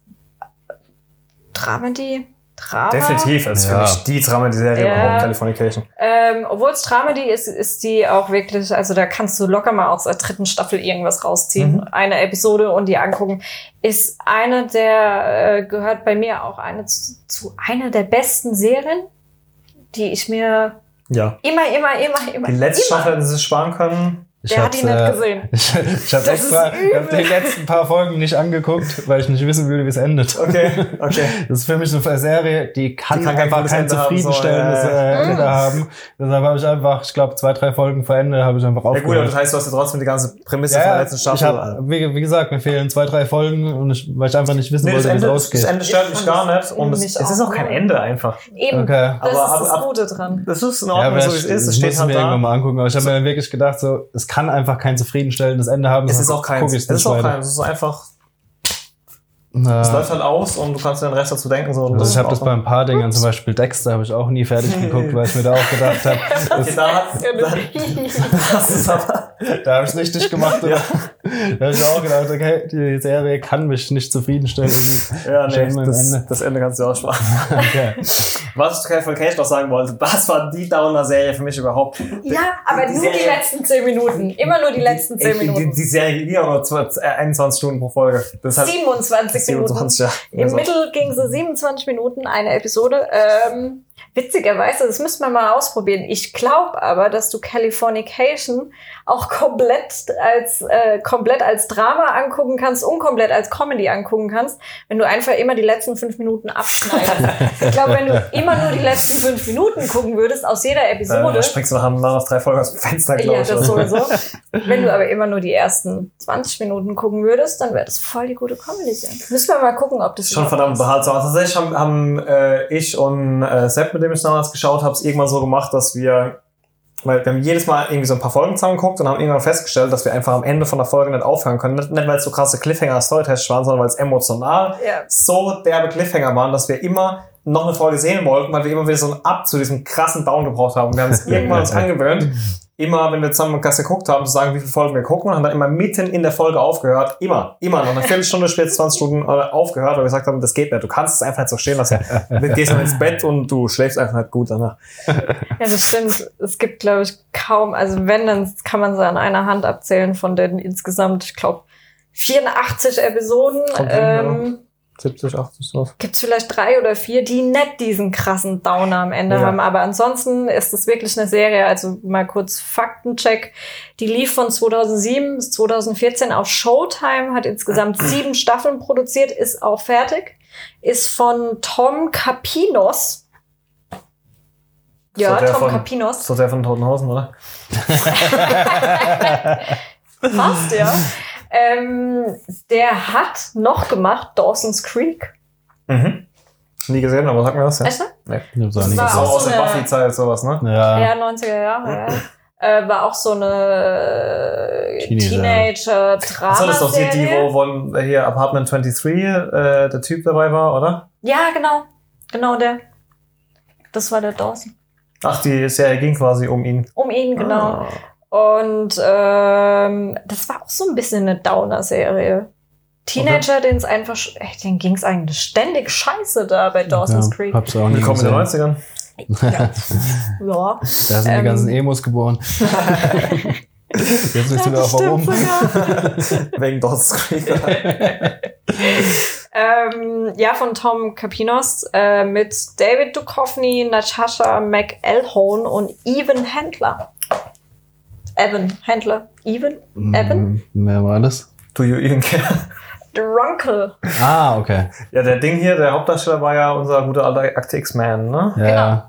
C: Dramedy, Drama,
B: Definitiv, das ist
A: Ja.
B: für mich die Drama, die Serie
C: Ja.
B: überhaupt, Californication.
C: Ähm, Obwohl es Dramedy ist, ist die auch wirklich, also da kannst du locker mal aus der dritten Staffel irgendwas rausziehen.
B: Mhm.
C: Eine Episode und die angucken. Ist eine der, äh, gehört bei mir auch eine zu, zu einer der besten Serien, die ich mir
B: Ja.
C: immer, immer, immer, immer,
B: Die letzte
C: immer.
B: Staffel hätten sie sparen können.
A: Ich
C: Der hat ihn nicht
A: äh,
C: gesehen.
A: Ich, ich habe
C: Das
A: extra ich hab die letzten paar Folgen nicht angeguckt, weil ich nicht wissen will, wie es endet.
B: Okay, okay.
A: Das ist für mich eine Serie, die kann,
B: Die kann kein
A: einfach kein
B: Ende haben, so,
A: zufriedenstellendes
B: ja, ja.
A: äh, Ende haben. Deshalb habe ich einfach, ich glaube, zwei, drei Folgen vor Ende habe ich einfach
B: Ja gut, aber
A: aufgehört.
B: das heißt, du hast ja trotzdem die ganze Prämisse
A: Ja,
B: von der
A: ja,
B: letzten
A: ich
B: Staffel.
A: hab, wie, wie gesagt, mir fehlen zwei, drei Folgen, und ich, weil ich einfach nicht wissen
B: nee, das
A: wollte, wie es
B: Ende, das
A: ausgeht.
B: Ende stört
C: Ich
B: mich gar
C: das
B: nicht. Und es, es ist
C: auch
B: kein. Ende einfach.
C: Eben,
A: Okay.
C: das
B: Aber
C: ist das Gute dran.
B: Das ist in
A: Ja,
B: Ordnung,
A: aber
B: so wie
A: ich,
B: es ist. Es
A: ich
B: steht
A: muss
B: halt
A: mir
B: da.
A: irgendwann mal angucken. Aber ich habe mir dann wirklich gedacht, so, es kann einfach kein zufriedenstellendes Ende haben.
B: Es ist auch kein, es ist auch kein, es ist einfach,
A: Na,
B: es läuft halt aus und du kannst dir den Rest dazu denken. So,
A: also ich habe das bei ein paar Dingen, zum Beispiel Dexter, habe ich auch nie fertig geguckt, weil ich mir da auch gedacht habe,
B: Okay, da hat, da, das ist aber,
A: da habe ich es richtig gemacht.
B: Ja.
A: Da habe ich auch gedacht, okay, die Serie kann mich nicht zufriedenstellen.
B: Ja, nee, das,
A: Ende.
B: das Ende kannst du auch sparen.
A: Okay.
B: Was ich zu Californication noch sagen wollte, das war die Downer-Serie für mich überhaupt.
C: Ja, aber
B: Die
C: nur die
B: Serie-
C: letzten zehn Minuten. Immer nur die letzten zehn
B: Die, die,
C: Minuten.
B: die Serie ging auch nur 20, äh, 21 Stunden pro Folge. Das ist halt
C: 27 Minuten.
B: 27, ja.
C: Im
B: Also,
C: Mittel ging sie 27 Minuten eine Episode. Ähm, witzigerweise, das müssten wir mal ausprobieren. Ich glaube aber, dass du Californication auch komplett als äh, komplett als Drama angucken kannst und komplett als Comedy angucken kannst, wenn du einfach immer die letzten fünf Minuten abschneidest. ich glaube, wenn du immer nur die letzten fünf Minuten gucken würdest aus jeder
B: äh,
C: Episode,
B: da springst du nach, nach drei Folgen aus dem Fenster, glaube
C: ja,
B: ich.
C: das sowieso. Wenn du aber immer nur die ersten 20 Minuten gucken würdest, dann wäre das voll die gute Comedy sein. Müssen wir mal gucken, ob das
B: Schon verdammt behaltsam. Also tatsächlich haben, haben äh, ich und äh, Sepp, mit dem ich damals geschaut habe, es irgendwann so gemacht, dass wir, weil wir haben jedes Mal irgendwie so ein paar Folgen zusammengeguckt und haben irgendwann festgestellt, dass wir einfach am Ende von der Folge nicht aufhören können. Nicht, nicht weil es so krasse Cliffhanger Storytest waren, sondern weil es emotional
C: Ja.
B: so derbe Cliffhanger waren, dass wir immer noch eine Folge sehen wollten, weil wir immer wieder so ein Ab zu diesem krassen Down gebraucht haben. Wir haben es irgendwann uns angewöhnt, immer, wenn wir zusammen im Kasse geguckt haben, zu sagen, wie viele Folgen wir gucken und haben dann immer mitten in der Folge aufgehört. Immer, immer. Noch eine Viertelstunde später, 20 Stunden äh, aufgehört, weil wir gesagt haben, das geht nicht. Du kannst es einfach nicht so stehen lassen. Du gehst dann ins Bett und du schläfst einfach nicht gut danach.
C: Ja, das stimmt. Es gibt, glaube ich, kaum, also wenn, dann kann man sie an einer Hand abzählen von den insgesamt, ich glaube, 84 Episoden.
B: Kommt hin,
C: Ähm,
B: 70, 80 sowas.
C: Gibt es vielleicht drei oder vier, die nicht diesen krassen Downer am Ende
B: Ja.
C: haben. Aber ansonsten ist es wirklich eine Serie, also mal kurz Faktencheck. Die lief von 2007 bis 2014 auf Showtime, hat insgesamt sieben Staffeln produziert, ist auch fertig. Ist von Tom Capinos. Ja,
B: So
C: Tom
B: von-
C: Capinos.
B: So der von Toten Hosen, oder?
C: Fast, ja. Ähm, der hat noch gemacht Dawson's Creek.
B: Mhm. Nie gesehen, aber sag mir was, ja.
C: Du?
B: Nee.
A: Ich hab's auch nie
C: war
B: So aus
C: so
B: der
C: eine-
B: Buffy-Zeit, sowas, ne?
A: Ja.
C: Ja, 90er Jahre, ja. Äh, war auch so eine
A: Teenager.
C: Teenager-Drama.
B: Achso, das ist doch die, wo von äh, hier Apartment 23 äh, der Typ dabei war, oder?
C: Ja, genau. Genau der. Das war der Dawson.
B: Ach, die Serie ging quasi um ihn.
C: Um ihn, genau.
B: Ah.
C: Und ähm, das war auch so ein bisschen eine Downer-Serie. Teenager, denen es einfach, denen ging es eigentlich ständig scheiße da bei Dawson's
A: ja,
C: Creek.
A: Hab's auch nie
B: Willkommen in den
A: gesehen.
B: 90ern.
C: Ja.
A: Da sind
C: Ähm.
A: die ganzen Emos geboren. Jetzt wissen wir auch warum.
B: Wegen Dawson's Creek.
C: Ähm, ja, von Tom Capinos äh, mit David Duchovny, Natasha McElhone und Evan Handler. Evan Handler. Evan? Evan?
A: Mhm. Wer war das?
B: Do you even care?
C: Drunkel.
A: Ah, okay.
B: Ja, der Ding hier, der Hauptdarsteller war ja unser guter alter Akte X-Man, ne?
A: Ja,
C: Genau.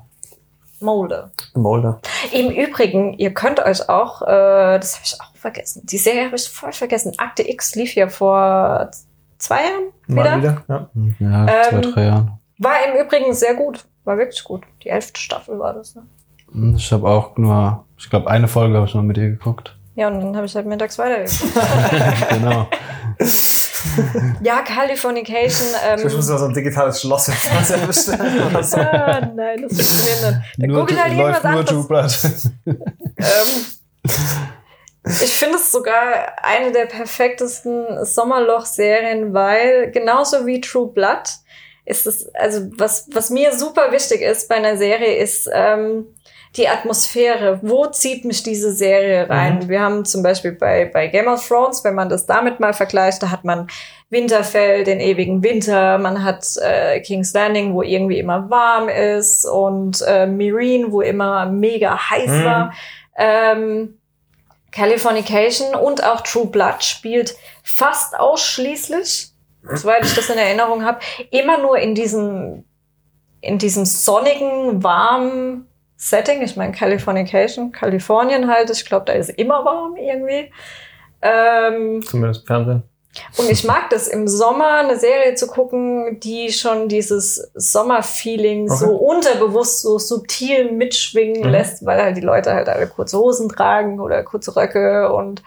C: Molde.
B: Molder.
C: Im Übrigen, ihr könnt euch auch, äh, das habe ich auch vergessen, die Serie habe ich voll vergessen. Akte X lief ja vor zwei Jahren wieder.
B: Mal wieder, ja.
A: Ja, zwei,
C: Ähm,
A: drei Jahren.
C: War im Übrigen sehr gut. War wirklich gut. Die elfte Staffel war das. Ne?
A: Ich habe auch nur, ich glaube, eine Folge habe ich noch mit dir geguckt.
C: Ja, und dann habe ich halt mittags weitergeguckt.
A: genau.
C: ja, Californication.
B: Ich muss
C: Ähm,
B: mal so ein digitales Schloss im Fernseher bestellen. oder so.
C: ah, nein, das funktioniert nicht. Da
A: Nur,
C: googelt halt irgendwas
A: nur
C: anderes.
A: True Blood.
C: Ähm, ich finde es sogar eine der perfektesten Sommerloch-Serien, weil genauso wie True Blood ist es, also was, was mir super wichtig ist bei einer Serie, ist ähm, die Atmosphäre. Wo zieht mich diese Serie rein? Wir haben zum Beispiel bei, bei Game of Thrones, wenn man das damit mal vergleicht, da hat man Winterfell, den ewigen Winter, man hat äh, King's Landing, wo irgendwie immer warm ist und äh, Meereen, wo immer mega heiß
B: Mhm.
C: war. Ähm, Californication und auch True Blood spielt fast ausschließlich, soweit ich das in Erinnerung habe, immer nur in diesem, in diesem sonnigen, warmen Setting. Ich meine, Californication, Kalifornien halt, ich glaube, da ist immer warm irgendwie. Ähm,
B: Zumindest Fernsehen.
C: und ich mag das im Sommer, eine Serie zu gucken, die schon dieses Sommerfeeling
B: Okay.
C: so unterbewusst, so subtil mitschwingen
B: Mhm.
C: lässt, weil halt die Leute halt alle kurze Hosen tragen oder kurze Röcke und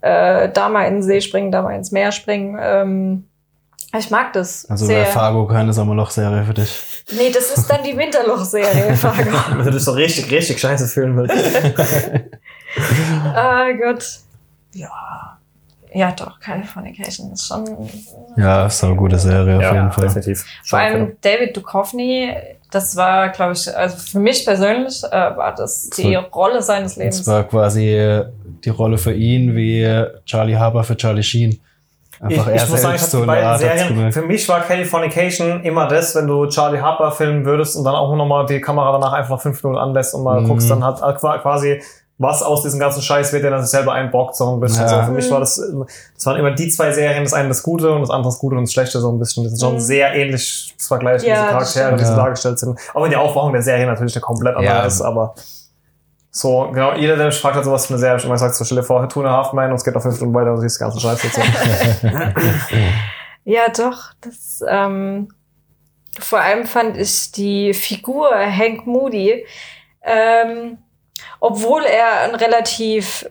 C: äh, da mal in den See springen, da mal ins Meer springen. Ähm, ich mag das
A: Also
C: sehr.
A: wäre Fargo keine Sommerloch-Serie für dich.
C: Nee, das ist dann die Winterloch-Serie, Fargo.
B: Wenn du dich so richtig, richtig scheiße fühlen willst.
C: Ah Gott. Ja. Ja, doch, Californication ist schon
A: Ja, ist eine gute Serie auf jeden Fall.
B: definitiv.
C: Vor allem David Duchovny, das war, glaube ich, also für mich persönlich äh, war das die
A: war-
C: Rolle seines
A: Das
C: Lebens.
A: war quasi äh, die Rolle für ihn wie Charlie Harper für Charlie Sheen.
B: Ich,
A: Einfach
B: ich muss sagen, ich hab die beiden Serien, für mich war Californication immer das, wenn du Charlie Harper filmen würdest und dann auch nochmal die Kamera danach einfach fünf Minuten anlässt und mal
A: Mhm.
B: guckst, dann hat qua- quasi was aus diesem ganzen Scheiß wird, der dann sich selber einbockt, so ein bisschen.
A: Ja.
B: So, für mich war das, das waren immer die zwei Serien, das eine das Gute und das andere das Gute und das Schlechte, so ein bisschen. Das ist schon
C: Mhm.
B: sehr ähnlich zu vergleichen,
C: Ja,
B: diese Charaktere,
C: stimmt.
B: wie sie
A: Ja.
B: dargestellt sind. Auch wenn die Aufmachung der Serie natürlich eine komplett andere
A: Ja.
B: ist, aber so, genau, jeder, der mich fragt, hat sowas für eine Serie, ich immer gesagt, so stell vor, Tuna Halfman und es geht noch fünf Stunden weiter und siehst den ganzen Scheiß dazu.
C: Ja, doch. Das, ähm, vor allem fand ich die Figur Hank Moody, ähm, obwohl er ein relativ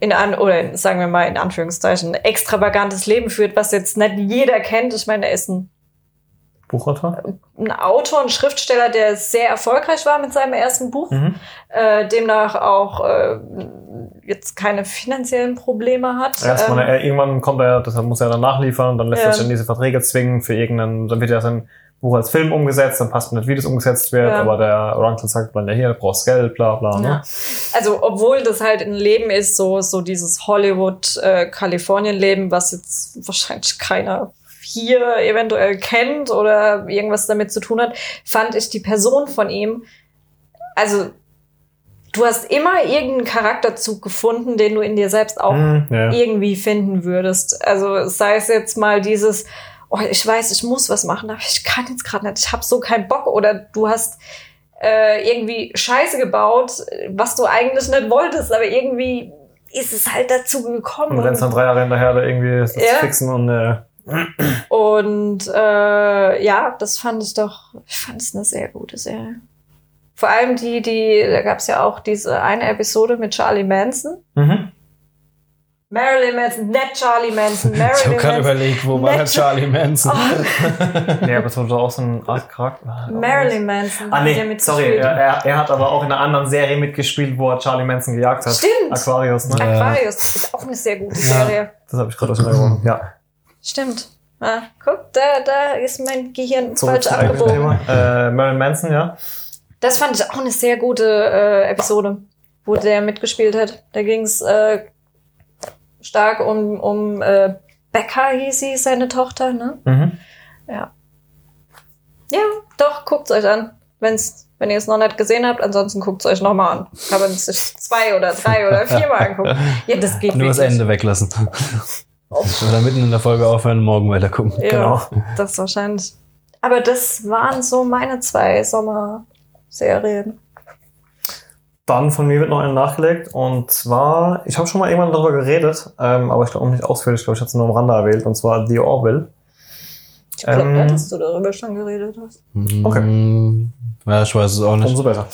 C: in an oder sagen wir mal in Anführungszeichen extravagantes Leben führt, was jetzt nicht jeder kennt. Ich meine, er ist ein
B: Buchautor?
C: ein Autor, ein Schriftsteller, der sehr erfolgreich war mit seinem ersten Buch,
B: Mhm.
C: äh, demnach auch äh, jetzt keine finanziellen Probleme hat.
B: Erst
C: Ähm,
B: er, irgendwann kommt er, deshalb muss er dann nachliefern dann lässt er
C: Ja.
B: sich in diese Verträge zwingen für irgendeinen, dann wird ja sein Buch als Film umgesetzt, dann passt nicht, wie das umgesetzt wird,
C: Ja.
B: aber der Orankel sagt dann ja hier, du brauchst Geld, bla bla. Ne?
C: Ja. Also, obwohl das halt ein Leben ist, so, so dieses Hollywood-Kalifornien-Leben, was jetzt wahrscheinlich keiner hier eventuell kennt oder irgendwas damit zu tun hat, fand ich die Person von ihm, also, du hast immer irgendeinen Charakterzug gefunden, den du in dir selbst auch
B: Hm, ja.
C: irgendwie finden würdest. Also sei es jetzt mal dieses, oh, ich weiß, ich muss was machen, aber ich kann jetzt gerade nicht, ich habe so keinen Bock. Oder du hast äh, irgendwie Scheiße gebaut, was du eigentlich nicht wolltest, aber irgendwie ist es halt dazu gekommen.
B: Und rennst dann drei Jahre hinterher, da irgendwie das
C: Ja.
B: fixen und äh,
C: Und äh, ja, das fand ich doch, ich fand es eine sehr gute Serie. Vor allem die, die, da gab es ja auch diese eine Episode mit Charlie Manson.
B: mhm.
C: Marilyn Manson, nicht Charlie Manson,
A: Ich habe
C: Marilyn
A: gerade
C: Manson.
A: überlegt, wo war der Charlie Manson?
B: Nee, aber das war doch auch so ein Art Charakter.
C: Marilyn Manson.
B: Ah
C: hat ja
B: nee,
C: mitgespielt.
B: sorry, er, er, hat aber auch in einer anderen Serie mitgespielt, wo er Charlie Manson gejagt hat.
C: Stimmt.
B: Aquarius, ne?
A: Ja.
C: Aquarius ist auch eine sehr gute Serie.
B: Das habe ich gerade aus Erinnerung. Ja.
C: Stimmt. Ah, guck, da, da ist mein Gehirn
B: Zurück
C: falsch abgebogen.
B: Äh, Marilyn Manson, ja.
C: Das fand ich auch eine sehr gute äh, Episode, wo der mitgespielt hat. Da ging es äh, stark um, um äh, Becca, hieß sie, seine Tochter, ne?
B: Mhm.
C: Ja, doch, guckt's euch an. Wenn's, wenn ihr es noch nicht gesehen habt, ansonsten guckt's euch nochmal an. Kann man sich zwei oder drei oder viermal angucken. Ja, das geht
A: Nur das
C: wirklich.
A: Ende weglassen. Oder mitten in der Folge aufhören und morgen weiter gucken.
C: Ja,
B: Genau.
C: das wahrscheinlich. Aber das waren so meine zwei Sommerserien.
B: Dann von mir wird noch eine nachgelegt und zwar, ich habe schon mal irgendwann darüber geredet, ähm, aber ich glaube nicht ausführlich, ich glaube, ich hatte es nur am Rande erwähnt, und zwar The Orville.
C: Ich glaube
B: Ähm,
C: nicht, dass du darüber schon geredet hast.
B: Okay.
A: Mm, Ja, ich weiß es auch nicht.
B: Umso besser.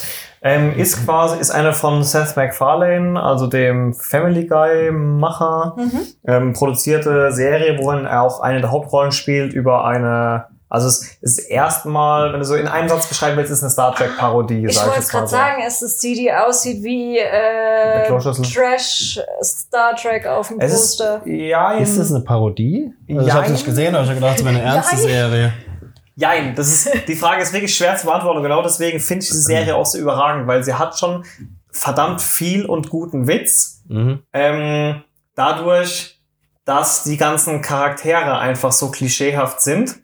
B: Ähm, ist quasi, ist eine von Seth MacFarlane, also dem Family Guy-Macher,
C: Mhm.
B: ähm, produzierte Serie, worin er auch eine der Hauptrollen spielt über eine, also es ist erstmal, wenn du so in einem Satz beschreiben willst, ist eine Star Trek Parodie,
C: Ich wollte gerade sagen, es ist die, die aussieht wie äh. Trash Star Trek auf dem
B: Es ist,
C: Poster.
B: ja,
A: Ist das eine Parodie? Also ich habe
B: Jein.
A: nicht gesehen, aber ich habe gedacht, es wäre eine ernste. Serie.
B: Jein, das ist, die Frage ist wirklich schwer zu beantworten. und Genau deswegen finde ich die Serie auch so überragend, weil sie hat schon verdammt viel und guten Witz.
A: Mhm.
B: Ähm, dadurch, dass die ganzen Charaktere einfach so klischeehaft sind,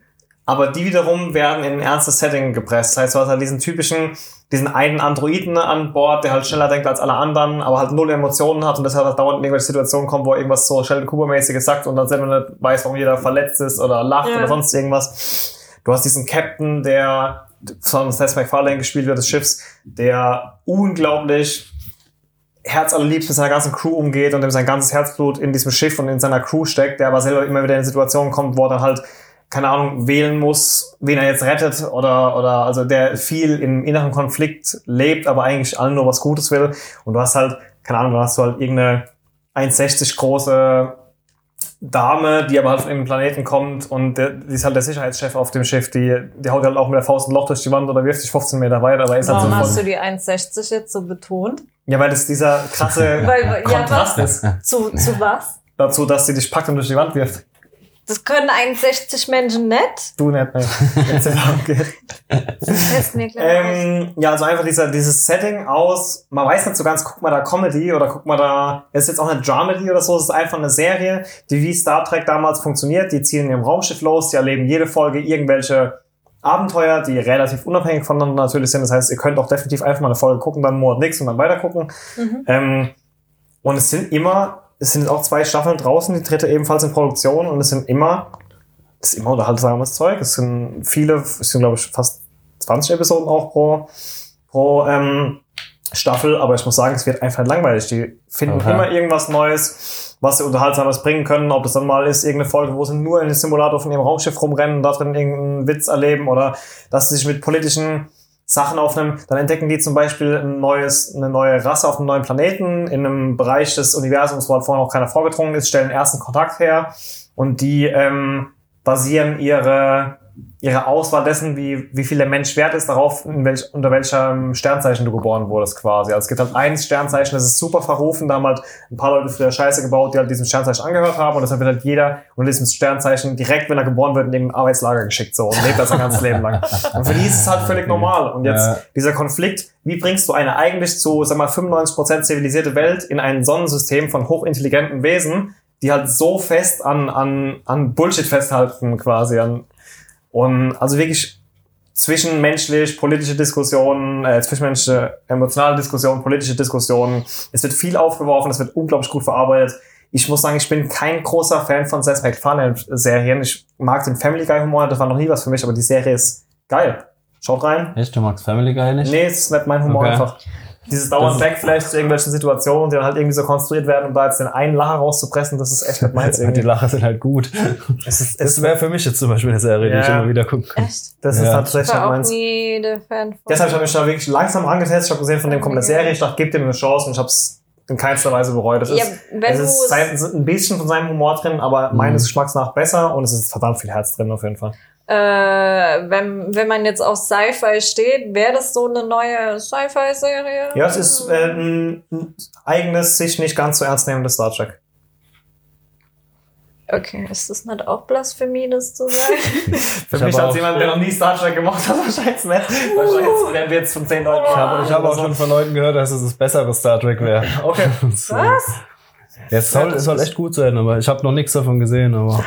B: aber die wiederum werden in ein ernstes Setting gepresst. Das heißt, du hast halt diesen typischen, diesen einen Androiden an Bord, der halt schneller denkt als alle anderen, aber halt null Emotionen hat und deshalb halt dauernd in irgendwelche Situationen kommt, wo er irgendwas so Sheldon Cooper-mäßiges sagt und dann selber nicht weiß, warum jeder verletzt ist oder lacht
C: Ja.
B: oder sonst irgendwas. Du hast diesen Captain, der von Seth MacFarlane gespielt wird, des Schiffs, der unglaublich herzallerliebst mit seiner ganzen Crew umgeht und dem sein ganzes Herzblut in diesem Schiff und in seiner Crew steckt, der aber selber immer wieder in Situationen kommt, wo er dann halt, keine Ahnung, wählen muss, wen er jetzt rettet oder, oder, also der viel im inneren Konflikt lebt, aber eigentlich allen nur was Gutes will. Und du hast halt, keine Ahnung, dann hast du halt irgendeine 1,60 große Dame, die aber halt von dem Planeten kommt und der, die ist halt der Sicherheitschef auf dem Schiff, die, die haut halt auch mit der Faust ein Loch durch die Wand oder wirft sich 15 Meter weit, aber ist halt so
C: Warum hast
B: voll,
C: du die 1,60 jetzt so betont?
B: Ja, weil das dieser krasse
C: Weil, ja,
B: Kontrast
C: was?
B: ist
C: Zu, zu was?
B: dazu, dass sie dich packt und durch die Wand wirft.
C: Das können 1,60 Menschen nicht.
B: Du nicht, ne? Wenn's geht.
C: Das mir
B: ähm, ja, also einfach dieser, dieses Setting aus, man weiß nicht so ganz, guck mal da Comedy oder guck mal da, es ist jetzt auch eine Dramedy oder so, es ist einfach eine Serie, die wie Star Trek damals funktioniert, die ziehen in ihrem Raumschiff los, die erleben jede Folge irgendwelche Abenteuer, die relativ unabhängig voneinander natürlich sind. Das heißt, ihr könnt auch definitiv einfach mal eine Folge gucken, dann Monat nichts und dann weiter gucken.
C: Mhm.
B: Ähm, und es sind immer, es sind auch zwei Staffeln draußen, die dritte ebenfalls in Produktion und es sind immer, es ist immer unterhaltsames Zeug. Es sind viele, es sind glaube ich fast 20 Episoden auch pro, pro ähm, Staffel, aber ich muss sagen, es wird einfach langweilig. Die finden
A: Okay.
B: immer irgendwas Neues, was sie unterhaltsames bringen können. Ob das dann mal ist, irgendeine Folge, wo sie nur in den Simulator von ihrem Raumschiff rumrennen und da drin irgendeinen Witz erleben oder dass sie sich mit politischen Sachen aufnehmen, dann entdecken die zum Beispiel ein neues, eine neue Rasse auf einem neuen Planeten in einem Bereich des Universums, wo halt vorher noch keiner vorgedrungen ist, stellen ersten Kontakt her und die ähm, basieren ihre, ihre Auswahl dessen, wie, wie viel der Mensch wert ist, darauf, in welch, unter welchem Sternzeichen du geboren wurdest quasi. Also es gibt halt ein Sternzeichen, das ist super verrufen, da haben halt ein paar Leute für Scheiße gebaut, die halt diesem Sternzeichen angehört haben und deshalb wird halt jeder unter diesem Sternzeichen direkt, wenn er geboren wird, in irgendein Arbeitslager geschickt so und lebt das sein ganzes Leben lang. Und für die ist es halt völlig normal. Und jetzt
A: Ja.
B: dieser Konflikt, wie bringst du eine eigentlich zu, sag mal, 95% zivilisierte Welt in ein Sonnensystem von hochintelligenten Wesen, die halt so fest an, an, an Bullshit festhalten quasi. An, und also wirklich zwischenmenschlich, politische Diskussionen, äh, zwischenmenschliche emotionale Diskussionen, politische Diskussionen. Es wird viel aufgeworfen, es wird unglaublich gut verarbeitet. Ich muss sagen, ich bin kein großer Fan von Seth MacFarlane-Serien. Ich mag den Family Guy-Humor, das war noch nie was für mich, aber die Serie ist geil. Schaut rein.
A: Echt, du magst Family Guy nicht?
B: Nee, es ist nicht mein Humor
A: Okay.
B: einfach. Dieses dauernd
A: Das-
B: Backflash zu irgendwelchen Situationen, die dann halt irgendwie so konstruiert werden, um da jetzt den einen Lacher rauszupressen, das ist echt nicht meins
A: Die
B: irgendwie.
A: Lacher sind halt gut.
B: Es ist,
A: Das
B: es
A: wäre für mich jetzt zum Beispiel eine Serie, die ich
B: Ja.
A: immer wieder gucken kann.
C: Echt?
B: das ist
A: Ja.
C: Ich
B: tatsächlich nicht
C: war auch
B: meins.
C: nie der Fan von.
B: Deshalb habe ich mich da wirklich langsam angetestet. Ich habe gesehen, von dem kommt eine Serie. Ich dachte, gib dem eine Chance und ich habe es in keinster Weise bereut. Es
C: ja,
B: ist, es ist sein, es ist ein bisschen von seinem Humor drin, aber
A: Mhm.
B: meines Geschmacks nach besser und es ist verdammt viel Herz drin auf jeden Fall.
C: äh, wenn, wenn man jetzt auf Sci-Fi steht, wäre das so eine neue Sci-Fi-Serie?
B: Ja, es ist äh, ein, ein eigenes, sich nicht ganz so ernst nehmendes Star Trek.
C: Okay, ist das nicht auch Blasphemie, das zu sagen?
B: Für
A: Ich
B: mich als jemand, der noch nie Star Trek gemacht hat, wahrscheinlich nicht. Wahrscheinlich werden wir jetzt von zehn Leuten.
A: Ich habe, ich habe auch schon von Leuten gehört, dass es das bessere Star Trek wäre.
B: Okay.
A: So.
C: Was?
A: Ja, es soll, es soll echt gut sein, aber ich habe noch nichts davon gesehen, aber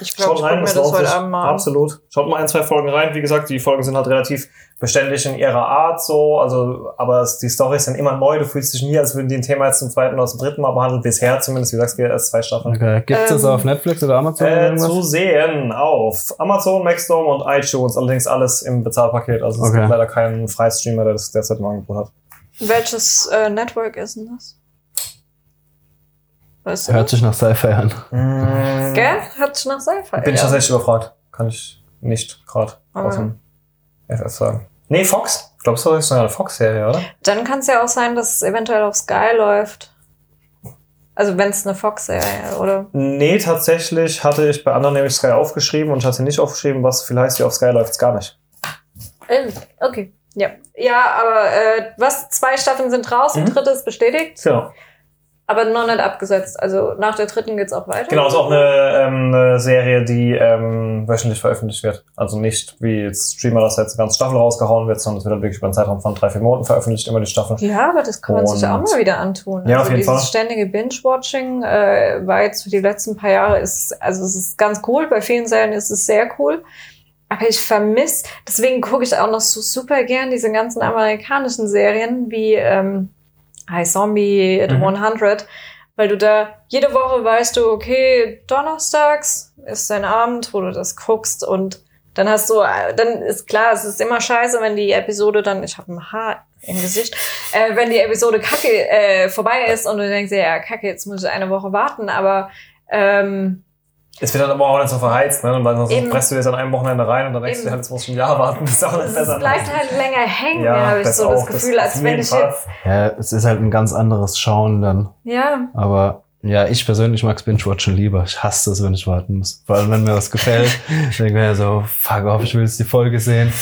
C: Ich glaube, ich gucke mir das
B: lohnt
C: heute
B: sich.
C: Abend mal.
B: Absolut. Schaut mal ein, zwei Folgen rein. Wie gesagt, die Folgen sind halt relativ beständig in ihrer Art so, also, aber es, die Storys sind immer neu. Du fühlst dich nie, als würden die ein Thema jetzt zum zweiten oder zum dritten Mal behandeln. Bisher zumindest, wie gesagt, es geht erst zwei Staffeln.
A: okay. Gibt es das
C: Ähm,
A: auf Netflix oder Amazon
B: Äh, zu sehen auf Amazon, Maxdome und iTunes. Allerdings alles im Bezahlpaket. Also es
A: Okay.
B: gibt leider keinen Freistreamer, der das derzeit im Angebot hat.
C: Welches äh, Network ist denn das? Weißt du?
A: Hört sich nach Sci-Fi an.
B: Mm,
C: Gell? Hört sich nach Sci-Fi.
B: Bin ich tatsächlich überfragt. Kann ich nicht gerade
C: Aber-
B: aus dem FF sagen. Nee, Fox. Ich glaube, das ist eine Fox-Serie, oder?
C: Dann kann es ja auch sein, dass es eventuell auf Sky läuft. Also wenn es eine Fox-Serie oder
B: Nee, tatsächlich hatte ich bei anderen nämlich Sky aufgeschrieben und ich hatte nicht aufgeschrieben, was viel heißt, wie auf Sky läuft's gar nicht.
C: Okay. Ja. Ja, aber äh, was? Zwei Staffeln sind draußen,
B: Mhm.
C: dritte ist bestätigt,
B: Genau.
C: Aber noch nicht abgesetzt. Also nach der dritten geht's auch weiter.
B: Genau, ist auch eine, ähm, eine Serie, die ähm, wöchentlich veröffentlicht wird. Also nicht wie jetzt Streamer, dass jetzt eine ganze Staffel rausgehauen wird, sondern es wird dann wirklich über einen Zeitraum von drei, vier Monaten veröffentlicht, immer die Staffel.
C: Ja, aber das kann man sich
B: Und-
C: auch mal wieder antun.
B: Ja, auf
C: also
B: jeden
C: dieses
B: Fall.
C: ständige Binge-Watching äh, war jetzt für die letzten paar Jahre ist, also es ist ganz cool. Bei vielen Serien ist es sehr cool. aber ich vermisse, deswegen gucke ich auch noch so super gern diese ganzen amerikanischen Serien wie ähm, High Zombie, The
B: Mhm.
C: 100, weil du da jede Woche weißt du, okay, donnerstags ist dein Abend, wo du das guckst und dann hast du, dann ist klar, es ist immer scheiße, wenn die Episode dann, ich habe ein Haar im Gesicht, äh, wenn die Episode kacke äh, vorbei ist und du denkst, ja, kacke, jetzt muss ich eine Woche warten, aber ähm,
B: Es wird dann aber auch nicht so verheizt, ne? Und dann sonst presst du jetzt an einem Wochenende rein und dann denkst du halt, jetzt musst du ein Jahr warten, bis auch nicht
C: es
B: besser.
C: bleibt halt länger hängen,
B: Ja,
C: habe ich
B: das
C: so
B: auch,
C: das
B: das
C: Gefühl, als
B: auf
C: wenn ich
B: Fall.
C: jetzt,
A: Ja, es ist halt ein ganz anderes Schauen dann.
C: ja,
A: Aber ja, ich persönlich mag's Binge-Watchen lieber. Ich hasse es, wenn ich warten muss. Vor allem, wenn mir was gefällt. denke ich mir so, fuck off, ich will jetzt die Folge sehen.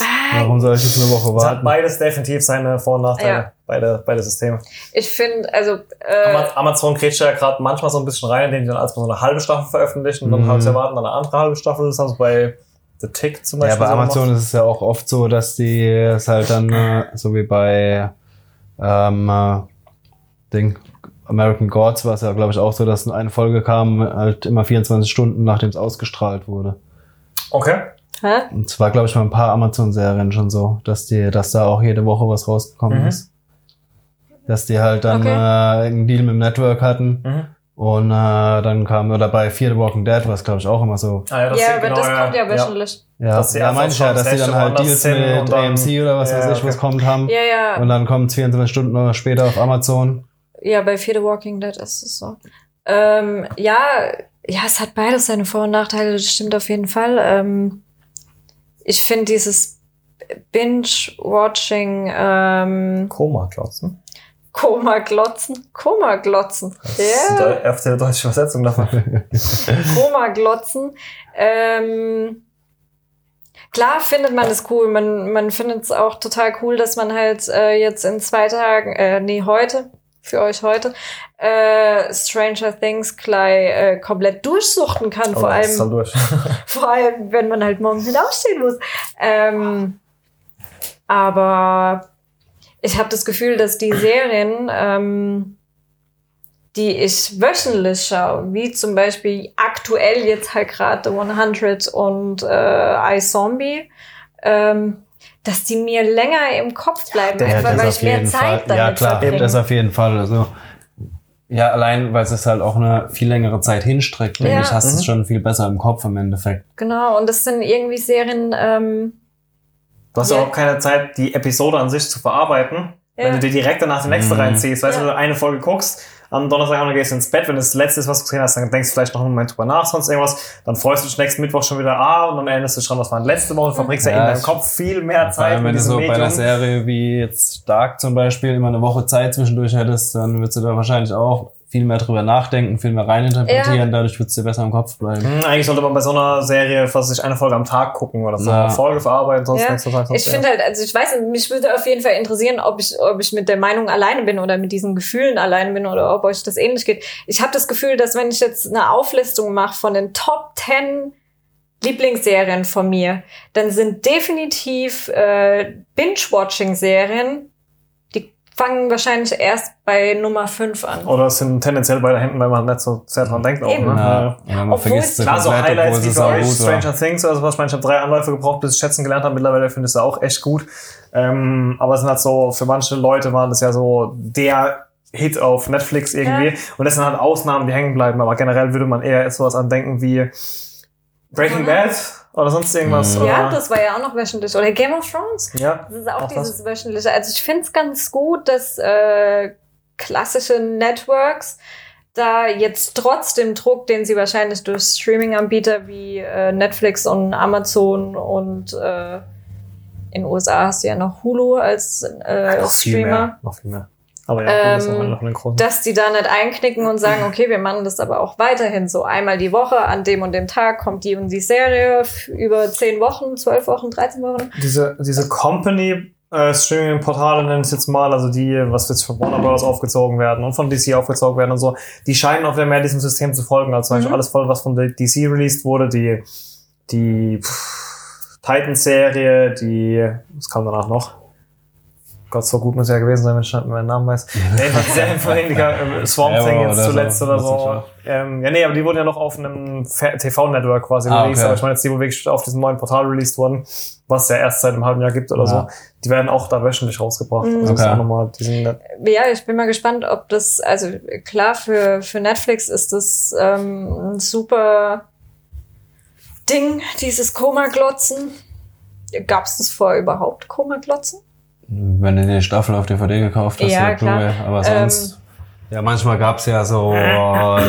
C: Ah,
A: Warum soll ich jetzt eine Woche
B: Es hat
A: warten?
B: beides definitiv seine Vor- und Nachteile.
C: Ja.
B: Beide, beide Systeme.
C: ich finde, also, äh,
B: Ama- Amazon grätscht ja gerade manchmal so ein bisschen rein, indem die dann erstmal so eine halbe Staffel veröffentlichen und dann
A: Mhm.
B: haben sie erwarten, dann eine andere halbe Staffel. Das haben sie bei The Tick zum
A: Ja,
B: Beispiel.
A: bei
B: so
A: Amazon
B: gemacht.
A: ist es ja auch oft so, dass die es halt dann, äh, so wie bei ähm, äh, Ding, American Gods war es ja, glaube ich, auch so, dass eine Folge kam, halt immer 24 Stunden, nachdem es ausgestrahlt wurde.
B: Okay.
C: hä?
A: Und zwar, glaube ich, bei ein paar Amazon-Serien schon so, dass die, dass da auch jede Woche was rausgekommen
B: Mhm.
A: ist. Dass die halt dann
C: Okay.
A: äh, einen Deal mit dem Network hatten.
B: Mhm.
A: Und äh, dann kam, oder bei Fear the Walking Dead war es, glaube ich, auch immer so.
B: Ah, ja, das
C: ja,
B: ist
C: aber
B: genau,
C: das kommt ja wöchentlich.
A: Ja, da
B: einfach
A: meine ich ja, dass die dann halt Deals mit
B: und dann-
A: AMC oder was
B: Ja,
A: weiß ich,
B: okay.
A: was kommt haben.
C: Ja, ja,
A: Und dann kommt 24 Stunden später auf Amazon.
C: ja, bei Fear the Walking Dead ist es so. Ähm, ja, ja, es hat beides seine Vor- und Nachteile, das stimmt auf jeden Fall. Ähm, ich finde dieses Binge-Watching, ähm,
B: Koma-Klotzen.
C: Koma-Glotzen, Koma-Glotzen, ja.
B: Ja. Auf der deutsche Übersetzung davon.
C: Koma-Glotzen. Ähm, klar findet man es cool. Man, man findet es auch total cool, dass man halt äh, jetzt in zwei Tagen, äh, nee, heute, für euch heute, äh, Stranger Things gleich äh, komplett durchsuchten kann. vor,
B: das ist
C: allem,
B: halt
C: vor allem, wenn man halt morgens wieder aufstehen muss. Ähm, aber ich habe das Gefühl, dass die Serien, ähm, die ich wöchentlich schaue, wie zum Beispiel aktuell jetzt halt gerade The 100 und äh, iZombie, ähm, dass die mir länger im Kopf bleiben,
B: Ja,
C: einfach weil ich mehr Zeit
A: Fall.
C: damit
A: Ja, klar,
C: verbringe.
A: das auf jeden Fall. Also, ja, allein, weil es es halt auch eine viel längere Zeit hinstreckt, denke
C: Ja.
A: ich, hast du
B: Mhm.
A: es schon viel besser im Kopf im Endeffekt.
C: Genau, und das sind irgendwie Serien, ähm,
B: Du hast
C: Ja.
B: auch keine Zeit, die Episode an sich zu verarbeiten. Wenn
C: Ja.
B: du dir direkt danach die nächste
A: Mhm.
B: reinziehst, weißt du, wenn du eine Folge guckst, am Donnerstagabend gehst du ins Bett, wenn das letzte ist, was du gesehen hast, dann denkst du vielleicht noch einen Moment drüber nach, sonst irgendwas, dann freust du dich nächsten Mittwoch schon wieder, ah, und dann erinnerst du dich dran, was war denn letzte Woche, du verbringst ja,
A: Ja,
B: in deinem Kopf viel mehr
A: Vor
B: Zeit
A: allem,
B: mit
A: wenn du
B: diesem
A: so bei einer
B: Medium.
A: Serie wie jetzt Dark zum Beispiel immer eine Woche Zeit zwischendurch hättest, dann würdest du da wahrscheinlich auch viel mehr drüber nachdenken, viel mehr reininterpretieren,
C: Ja.
A: dadurch wird es dir besser im Kopf bleiben.
B: Hm, eigentlich sollte man bei so einer Serie fast sich eine Folge am Tag gucken oder so.
A: Ja.
B: Eine Folge verarbeiten, sonst
C: Ja.
B: nächster Tag. sonst
C: Ich finde halt, also ich weiß, mich würde auf jeden Fall interessieren, ob ich, ob ich mit der Meinung alleine bin oder mit diesen Gefühlen alleine bin oder ob euch das ähnlich geht. Ich habe das Gefühl, dass wenn ich jetzt eine Auflistung mache von den Top 10 Lieblingsserien von mir, dann sind definitiv äh, Binge-Watching-Serien, fangen wahrscheinlich erst bei Nummer 5 an.
B: Oder es sind tendenziell beide hinten, weil man nicht so sehr dran denkt. Auch,
C: Eben.
B: ne?
A: Ja,
B: Ja.
A: man
C: Obwohl
A: vergisst
B: Klar, so Highlights wie bei
A: war.
B: Stranger Things oder sowas. Ich meine, ich habe drei Anläufe gebraucht, bis ich schätzen gelernt habe. Mittlerweile finde ich es auch echt gut. Ähm, aber es sind halt so, für manche Leute waren das ja so der Hit auf Netflix irgendwie.
C: Ja.
B: Und das sind halt Ausnahmen, die hängen bleiben. Aber generell würde man eher sowas andenken wie Breaking
C: Mhm.
B: Bad oder sonst irgendwas.
A: Mhm.
C: Ja, das war ja auch noch wöchentlich. Oder Game of Thrones.
B: ja.
C: Das ist auch,
B: Auch das.
C: dieses wöchentliche. Also ich finde es ganz gut, dass äh, klassische Networks da jetzt trotz dem Druck, den sie wahrscheinlich durch Streaming-Anbieter wie äh, Netflix und Amazon und äh, in den USA hast du ja noch Hulu als äh,
B: noch viel
C: Streamer,
B: mehr. Noch viel mehr. Aber ja, das ist
C: Ähm,
B: noch noch ein Grund.
C: dass die da nicht einknicken und sagen, okay, wir machen das aber auch weiterhin so. Einmal die Woche, an dem und dem Tag kommt die und die Serie über zehn Wochen, zwölf Wochen, 13 Wochen.
B: diese, diese Company äh, Streaming-Portale nennen es jetzt mal, also die, was jetzt von Warner Bros. aufgezogen werden und von DC aufgezogen werden und so, die scheinen auch wieder mehr diesem System zu folgen. Also zum Beispiel
C: Mhm.
B: alles voll, was von DC released wurde, die, die Titan-Serie, die, was kam danach noch? Gott, so gut muss ja gewesen sein, wenn ich nicht meinen Namen weiß. Jedenfalls Serienverhältniger, äh, Swamp
A: Arrow
B: Thing jetzt
A: oder so.
B: zuletzt oder
A: ist
B: so. Ähm, ja, nee, aber die wurden ja noch auf einem TV-Network quasi
A: Ah,
B: released.
A: okay.
B: Aber ich meine jetzt die, wo wirklich auf diesem neuen Portal released wurden, was es ja erst seit einem halben Jahr gibt oder
A: Ja.
B: so. Die werden auch da wöchentlich rausgebracht.
C: Mhm.
B: Also ist
A: Okay.
B: auch nochmal.
C: Ja, ich bin mal gespannt, ob das, also klar, für, für Netflix ist das ähm, ein super Ding, dieses Koma-Glotzen. Gab es das vorher überhaupt, Koma-Glotzen?
A: Wenn du die Staffel auf DVD gekauft hast,
C: Ja,
A: oder
C: klar.
A: Blu-ray, aber
C: Ähm.
A: sonst. ja, manchmal gab's ja so, äh,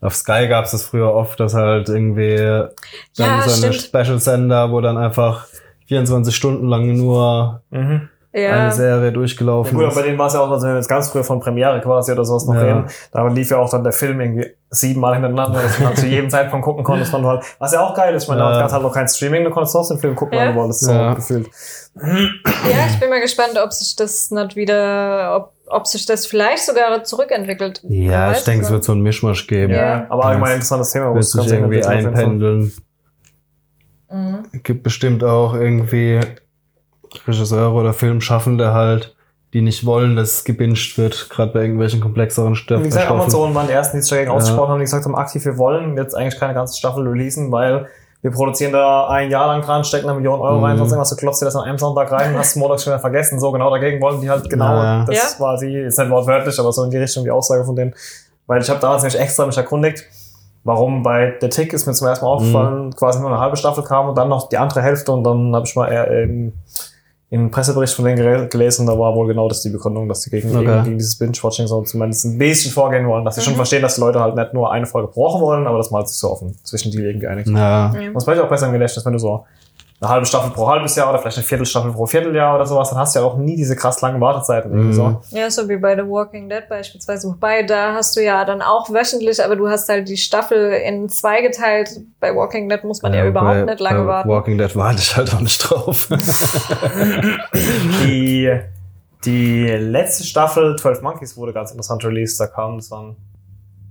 A: auf Sky gab's es früher oft, dass halt irgendwie dann
C: Ja,
A: so eine. Special-Sender, wo dann einfach 24 Stunden lang nur
B: Mhm.
C: Ja.
A: eine Serie
B: Ja,
A: durchgelaufen
B: gut, aber
A: ist.
B: bei denen war es ja auch, also wenn wir jetzt ganz früher von Premiere quasi oder sowas noch
A: Ja.
B: reden, da lief ja auch dann der Film irgendwie siebenmal hintereinander, dass dann zu jedem Zeitpunkt gucken konntest, du halt, was ja auch geil ist, ich meine,
A: Ja.
B: halt noch kein Streaming, du konntest trotzdem den Film gucken,
C: Ja.
B: du wolltest, so
A: Ja.
B: gefühlt.
C: ja, ich bin mal gespannt, ob sich das nicht wieder, ob, ob sich das vielleicht sogar zurückentwickelt.
A: Ja, ich denke, es wird so ein Mischmasch geben.
C: Ja.
B: aber allgemein interessantes Thema, wo
A: Wird
B: es
A: sich irgendwie einpendeln.
C: Mhm.
A: gibt bestimmt auch irgendwie Regisseure oder Filmschaffende halt, die nicht wollen, dass es gebinged wird, gerade bei irgendwelchen komplexeren Stoffen.
B: Wie gesagt, Amazon waren die ersten, die sich dagegen
A: Ja.
B: ausgesprochen haben, die gesagt haben, aktiv, wir wollen jetzt eigentlich keine ganze Staffel releasen, weil wir produzieren da ein Jahr lang dran, stecken eine Million Euro rein,
A: Mhm.
B: sonst irgendwas, du klopfst dir das an einem Sonntag rein und hast es montags schon wieder vergessen. So genau dagegen wollen die halt genau,
A: Ja.
B: das
C: Ja.
B: war die, ist nicht wortwörtlich, aber so in die Richtung die Aussage von denen. Weil ich habe damals nämlich extra mich erkundigt, warum bei der Tick ist mir zum ersten Mal aufgefallen,
A: Mhm.
B: quasi nur eine halbe Staffel kam und dann noch die andere Hälfte und dann habe ich mal eher im, im Pressebericht von denen gelesen, da war wohl genau das die Begründung, dass die gegen,
A: Okay.
B: gegen, gegen dieses Binge-Watching so zumindest ein bisschen vorgehen wollen, dass sie schon
C: Mhm.
B: verstehen, dass die Leute halt nicht nur eine Folge Woche wollen, aber dass man halt sich so offen zwischen die Wegen geeinigt.
A: Ja.
C: Ja.
B: Und es vielleicht auch besser im Gedächtnis, wenn du so eine halbe Staffel pro halbes Jahr oder vielleicht eine Viertelstaffel pro Vierteljahr oder sowas, dann hast du ja auch nie diese krass langen Wartezeiten. irgendwie
A: Mhm.
B: So.
C: Ja, so wie bei The Walking Dead beispielsweise. Wobei, da hast du ja dann auch wöchentlich, aber du hast halt die Staffel in zwei geteilt. Bei Walking Dead muss man ja, überhaupt
A: bei,
C: nicht lange
A: bei
C: warten.
A: Walking Dead warte ich halt auch nicht drauf.
B: Die, die letzte Staffel, 12 Monkeys, wurde ganz interessant released. Da kamen, das waren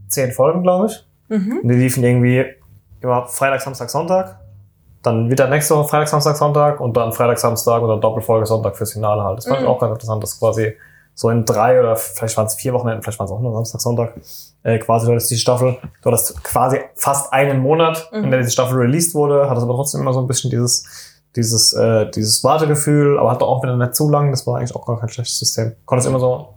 B: zehn Folgen, glaube ich.
C: Mhm.
B: Und die liefen irgendwie immer Freitag, Samstag, Sonntag. Dann wieder nächste Woche Freitag, Samstag, Sonntag und dann Freitag, Samstag und dann Doppelfolge Sonntag fürs Finale halt. Das fand ich
C: Mhm.
B: auch ganz interessant, dass quasi so in drei oder vielleicht waren es vier Wochenenden, vielleicht waren es auch nur Samstag, Sonntag, äh, quasi du hattest die Staffel, du hattest quasi fast einen Monat, in
C: Mhm.
B: der diese Staffel released wurde, hattest aber trotzdem immer so ein bisschen dieses, dieses, äh, dieses Wartegefühl, aber hatte auch wieder nicht zu lang, das war eigentlich auch gar kein schlechtes System. Konntest immer so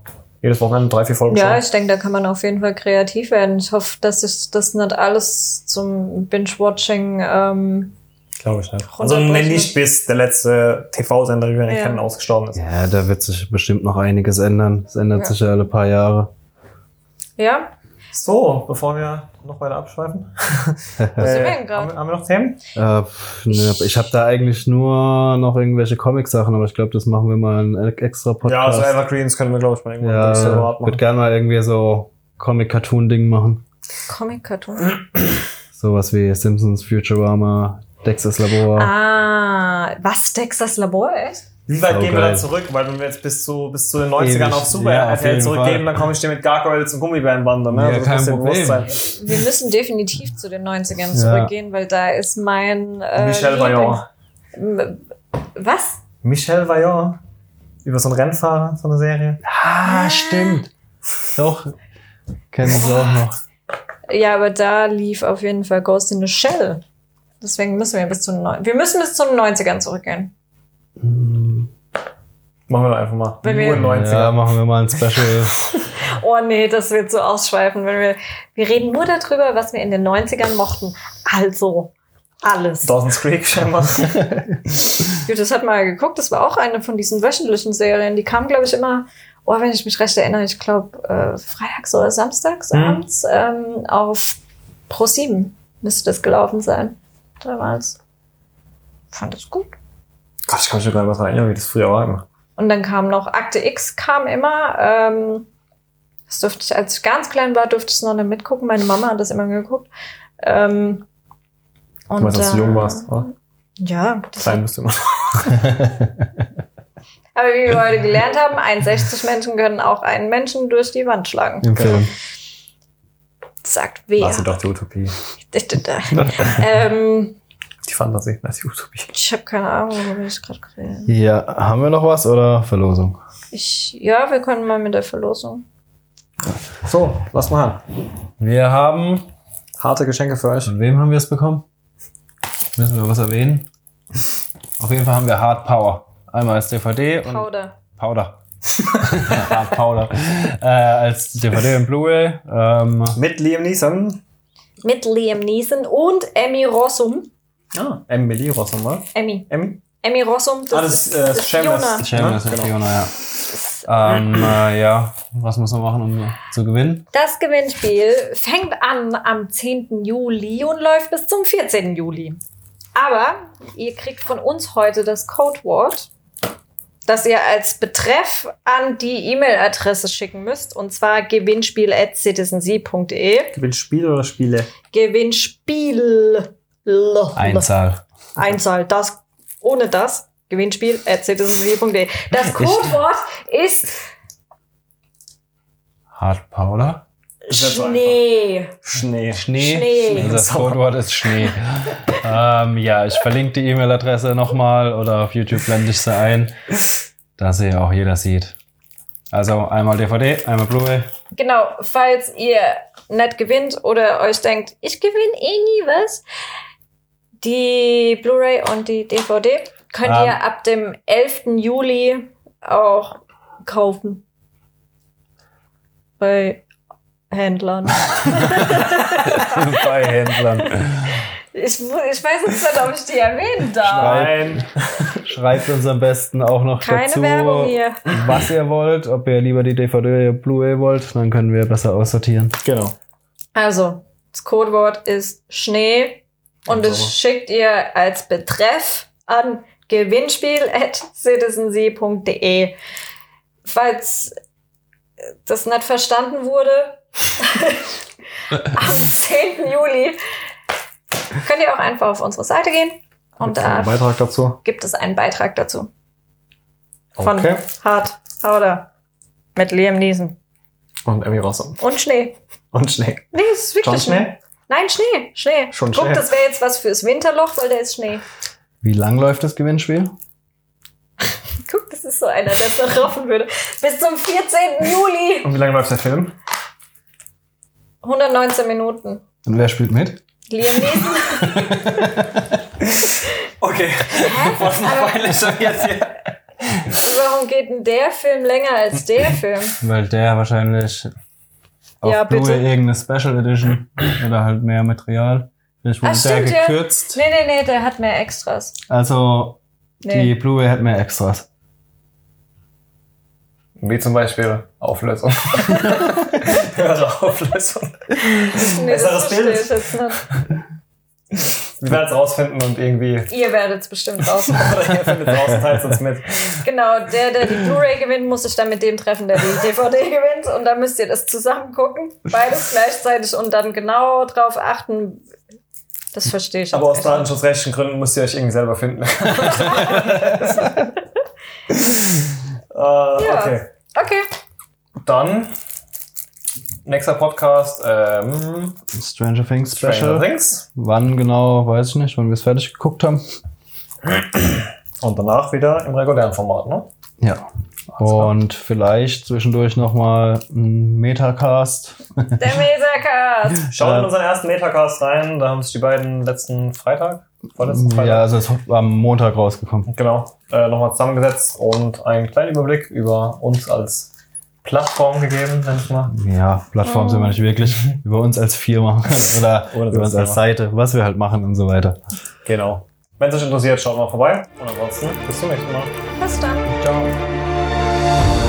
B: jedes Wochenende drei, vier Folgen
C: Ja,
B: schauen.
C: ich denke, da kann man auf jeden Fall kreativ werden. Ich hoffe, dass sich das nicht alles zum Binge-Watching ähm,
B: Glaube ich nicht. Also
C: Runterbrechen.
B: nenn nicht bis der letzte TV-Sender, wie wir
C: Ja.
B: kennen, ausgestorben ist.
A: ja, da wird sich bestimmt noch einiges ändern. Es ändert
C: Ja.
A: sich ja alle paar Jahre.
C: Ja,
B: So, bevor wir noch weiter abschweifen.
C: wir denn
B: haben, wir- haben wir noch Themen?
A: Äh, ne, ich habe da eigentlich nur noch irgendwelche Comic-Sachen, aber ich glaube, das machen wir mal einen extra
B: Ja, also
A: Podcast.
B: Evergreens können wir, glaube ich, mal irgendwann
A: Ja, ich
B: machen.
A: würde gerne mal irgendwie so Comic-Cartoon-Ding machen.
C: Comic-Cartoon.
A: Sowas wie Simpsons, Futurama, Dexter's Labor.
C: Ah, was? Dexters Labor, echt?
B: Wie weit
A: So
B: gehen wir
A: geil.
B: dann zurück? Weil wenn wir jetzt bis zu, bis zu den 90ern
A: Ewig.
B: auf Super
A: Ja, auf
B: RTL zurückgehen,
A: Fall.
B: dann komme ich dir mit Gargoyles und Gummibärenbande. Ne?
A: Ja,
B: Also
A: kein Problem.
C: Wir müssen definitiv zu den 90ern
A: Ja.
C: zurückgehen, weil da ist mein äh,
B: Michel Vaillant.
C: Was?
B: Michel Vaillant. Über so einen Rennfahrer, so eine Serie.
A: Ah, stimmt. Doch. Kennen Sie auch noch.
C: Ja, aber da lief auf jeden Fall Ghost in the Shell. Deswegen müssen wir bis zu den Neun- Wir müssen bis zu den 90ern zurückgehen.
B: Machen wir doch einfach mal.
C: Wenn
B: Nur
C: wir-
B: 90er.
A: Ja, machen wir mal ein Special.
C: Oh nee, das wird so ausschweifen, wenn wir. Wir reden nur darüber, was wir in den 90ern mochten. Also, alles.
B: Dawson's Creek scheinbar.
C: Gut, das hat mal geguckt, das war auch eine von diesen wöchentlichen Serien. Die kam, glaube ich, immer, oh, wenn ich mich recht erinnere, ich glaube, äh, freitags oder samstags
B: Mhm.
C: abends ähm, auf Pro 7 müsste das gelaufen sein. Damals. Fand das gut.
B: Gott, ich kann mich schon gar nicht mehr daran erinnern, wie das früher war.
C: Und dann kam noch Akte X, kam immer. Ähm, das durfte ich, als ich ganz klein war, durfte ich es noch nicht mitgucken. Meine Mama hat das immer geguckt. Ähm, und,
B: Du meinst, als du
C: äh,
B: jung warst, oder?
C: Ja,
B: Klein bist du immer.
C: aber wie wir heute gelernt haben, 61 Menschen können auch einen Menschen durch die Wand schlagen.
A: Im Film.
C: Sagt wer?
B: War sie doch die Utopie.
C: ähm,
B: Die Fantasie, das ist die Utopie.
C: ich habe keine Ahnung, worüber ich gerade rede.
A: Ja, haben wir noch was oder Verlosung?
C: Ich, ja, wir können mal mit der Verlosung.
B: So, lass mal an.
A: Wir haben.
B: Harte Geschenke für euch.
A: Von wem haben wir es bekommen? Müssen wir was erwähnen? Auf jeden Fall haben wir Hard Power. Einmal als DVD und
C: Powder.
A: Powder. Hard Powder. Äh, als DVD und Blu-ray. Ähm,
B: Mit Liam Neeson.
C: Mit Liam Neeson und Emmy Rossum.
B: Ah, Emily Rossum, oder?
C: Emmy.
B: Emmy?
C: Emmy Rossum, das,
B: Ah, das
C: ist,
B: äh,
C: das ist
B: Shameless.
C: Fiona.
A: Shameless
B: Ja, genau.
A: Fiona, ja. Ähm, äh, ja, was muss man machen, um zu gewinnen?
C: Das Gewinnspiel fängt an am 10. Juli und läuft bis zum 14. Juli. Aber ihr kriegt von uns heute das Codewort, das ihr als Betreff an die E-Mail-Adresse schicken müsst, und zwar gewinnspiel.citizensea.de.
B: Gewinnspiel oder Spiele?
C: Gewinnspiel.
A: Einzahl.
C: Einzahl. Das, ohne das. Gewinnspiel.citizensea.de. Das Codewort ist
A: Hard Powder.
C: Schnee.
B: Schnee.
A: Schnee.
C: Schnee.
A: Also das Codewort ist Schnee. ähm, ja, ich verlinke die E-Mail-Adresse nochmal oder auf YouTube blende ich sie ein, dass sie auch jeder sieht. Also einmal DVD, einmal Blu-ray.
C: Genau, falls ihr nicht gewinnt oder euch denkt, ich gewinne eh nie was, die Blu-ray und die DVD könnt
A: Ähm.
C: ihr ab dem 11. Juli auch kaufen. Bei Händlern.
A: bei Händlern.
C: Ich, ich weiß jetzt nicht, ob ich die erwähnen darf.
B: Nein.
A: Schreibt uns am besten auch noch
C: Keine
A: dazu,
C: Werbung hier.
A: was ihr wollt, ob ihr lieber die DVD oder Blu-ray wollt, dann können wir besser aussortieren.
B: Genau.
C: Also, das Codewort ist Schnee und
B: Und
C: es
B: so.
C: schickt ihr als Betreff an gewinnspiel.citizensee.de. Falls das nicht verstanden wurde, am 10. Juli könnt ihr auch einfach auf unsere Seite gehen und da
B: Beitrag dazu.
C: gibt es einen Beitrag dazu. Von
B: Okay.
C: Hard Powder mit Liam Neeson.
B: Und Emmy Rossum.
C: Und Schnee.
B: Und Schnee.
C: Nee, es ist wirklich
B: Schnee?
C: Nein, Schnee, Schnee.
B: Schon
C: Guck,
B: Schnee.
C: das wäre jetzt was fürs Winterloch, weil der ist Schnee.
A: Wie lang läuft das Gewinnspiel?
C: Guck, das ist so einer, der es noch raufen würde. Bis zum 14. Juli.
B: Und wie lange läuft der Film?
C: 119 Minuten.
A: Und wer spielt mit?
C: Liam Neeson.
B: Okay. Was ist schon jetzt hier?
C: warum geht denn der Film länger als der Film?
A: Weil der wahrscheinlich auf
C: Ja, bitte.
A: Blu-ray irgendeine Special Edition oder halt mehr Material. Vielleicht wurde
C: Ah,
A: der
C: stimmt, ja.
A: gekürzt.
C: Nee, nee, nee, der hat mehr Extras.
A: Also die
C: Nee.
A: Blu-ray hat mehr Extras.
B: Wie zum Beispiel Auflösung. Höhere Auflösung.
C: Nee,
B: Besseres Bild.
C: ich jetzt nicht.
B: Wir werden es rausfinden und irgendwie.
C: Ihr werdet es bestimmt raus.
B: Oder ihr findet es raus und teilt uns mit.
C: Genau, der, der die Blu-ray gewinnt, muss sich dann mit dem treffen, der die DVD gewinnt. Und dann müsst ihr das zusammen gucken. Beides gleichzeitig und dann genau drauf achten. Das verstehe ich
B: Aber aus datenschutzrechtlichen Gründen müsst ihr euch irgendwie selber finden. äh, Okay.
C: Okay.
B: Dann. Nächster Podcast. Ähm,
A: Stranger Things Special.
B: Stranger Things.
A: Wann genau, weiß ich nicht, wann wir es fertig geguckt haben.
B: Und danach wieder im regulären Format, ne?
A: Ja. Und vielleicht zwischendurch nochmal ein Metacast.
C: Der Mesacast.
B: Schaut in unseren ersten Metacast rein. Da haben sich die beiden letzten Freitag, vorletzten Freitag,
A: Ja, also es ist am Montag rausgekommen.
B: genau, äh, nochmal zusammengesetzt und einen kleinen Überblick über uns als Plattform gegeben, nenn ich mal.
A: Ja, Plattform sind wir nicht wirklich. Über uns als Firma oder
B: Oder
A: über uns als. Seite, was wir halt machen und so weiter.
B: Genau. Wenn es euch interessiert, schaut mal vorbei. Und ansonsten bis zum nächsten Mal.
C: Bis dann.
A: Ciao.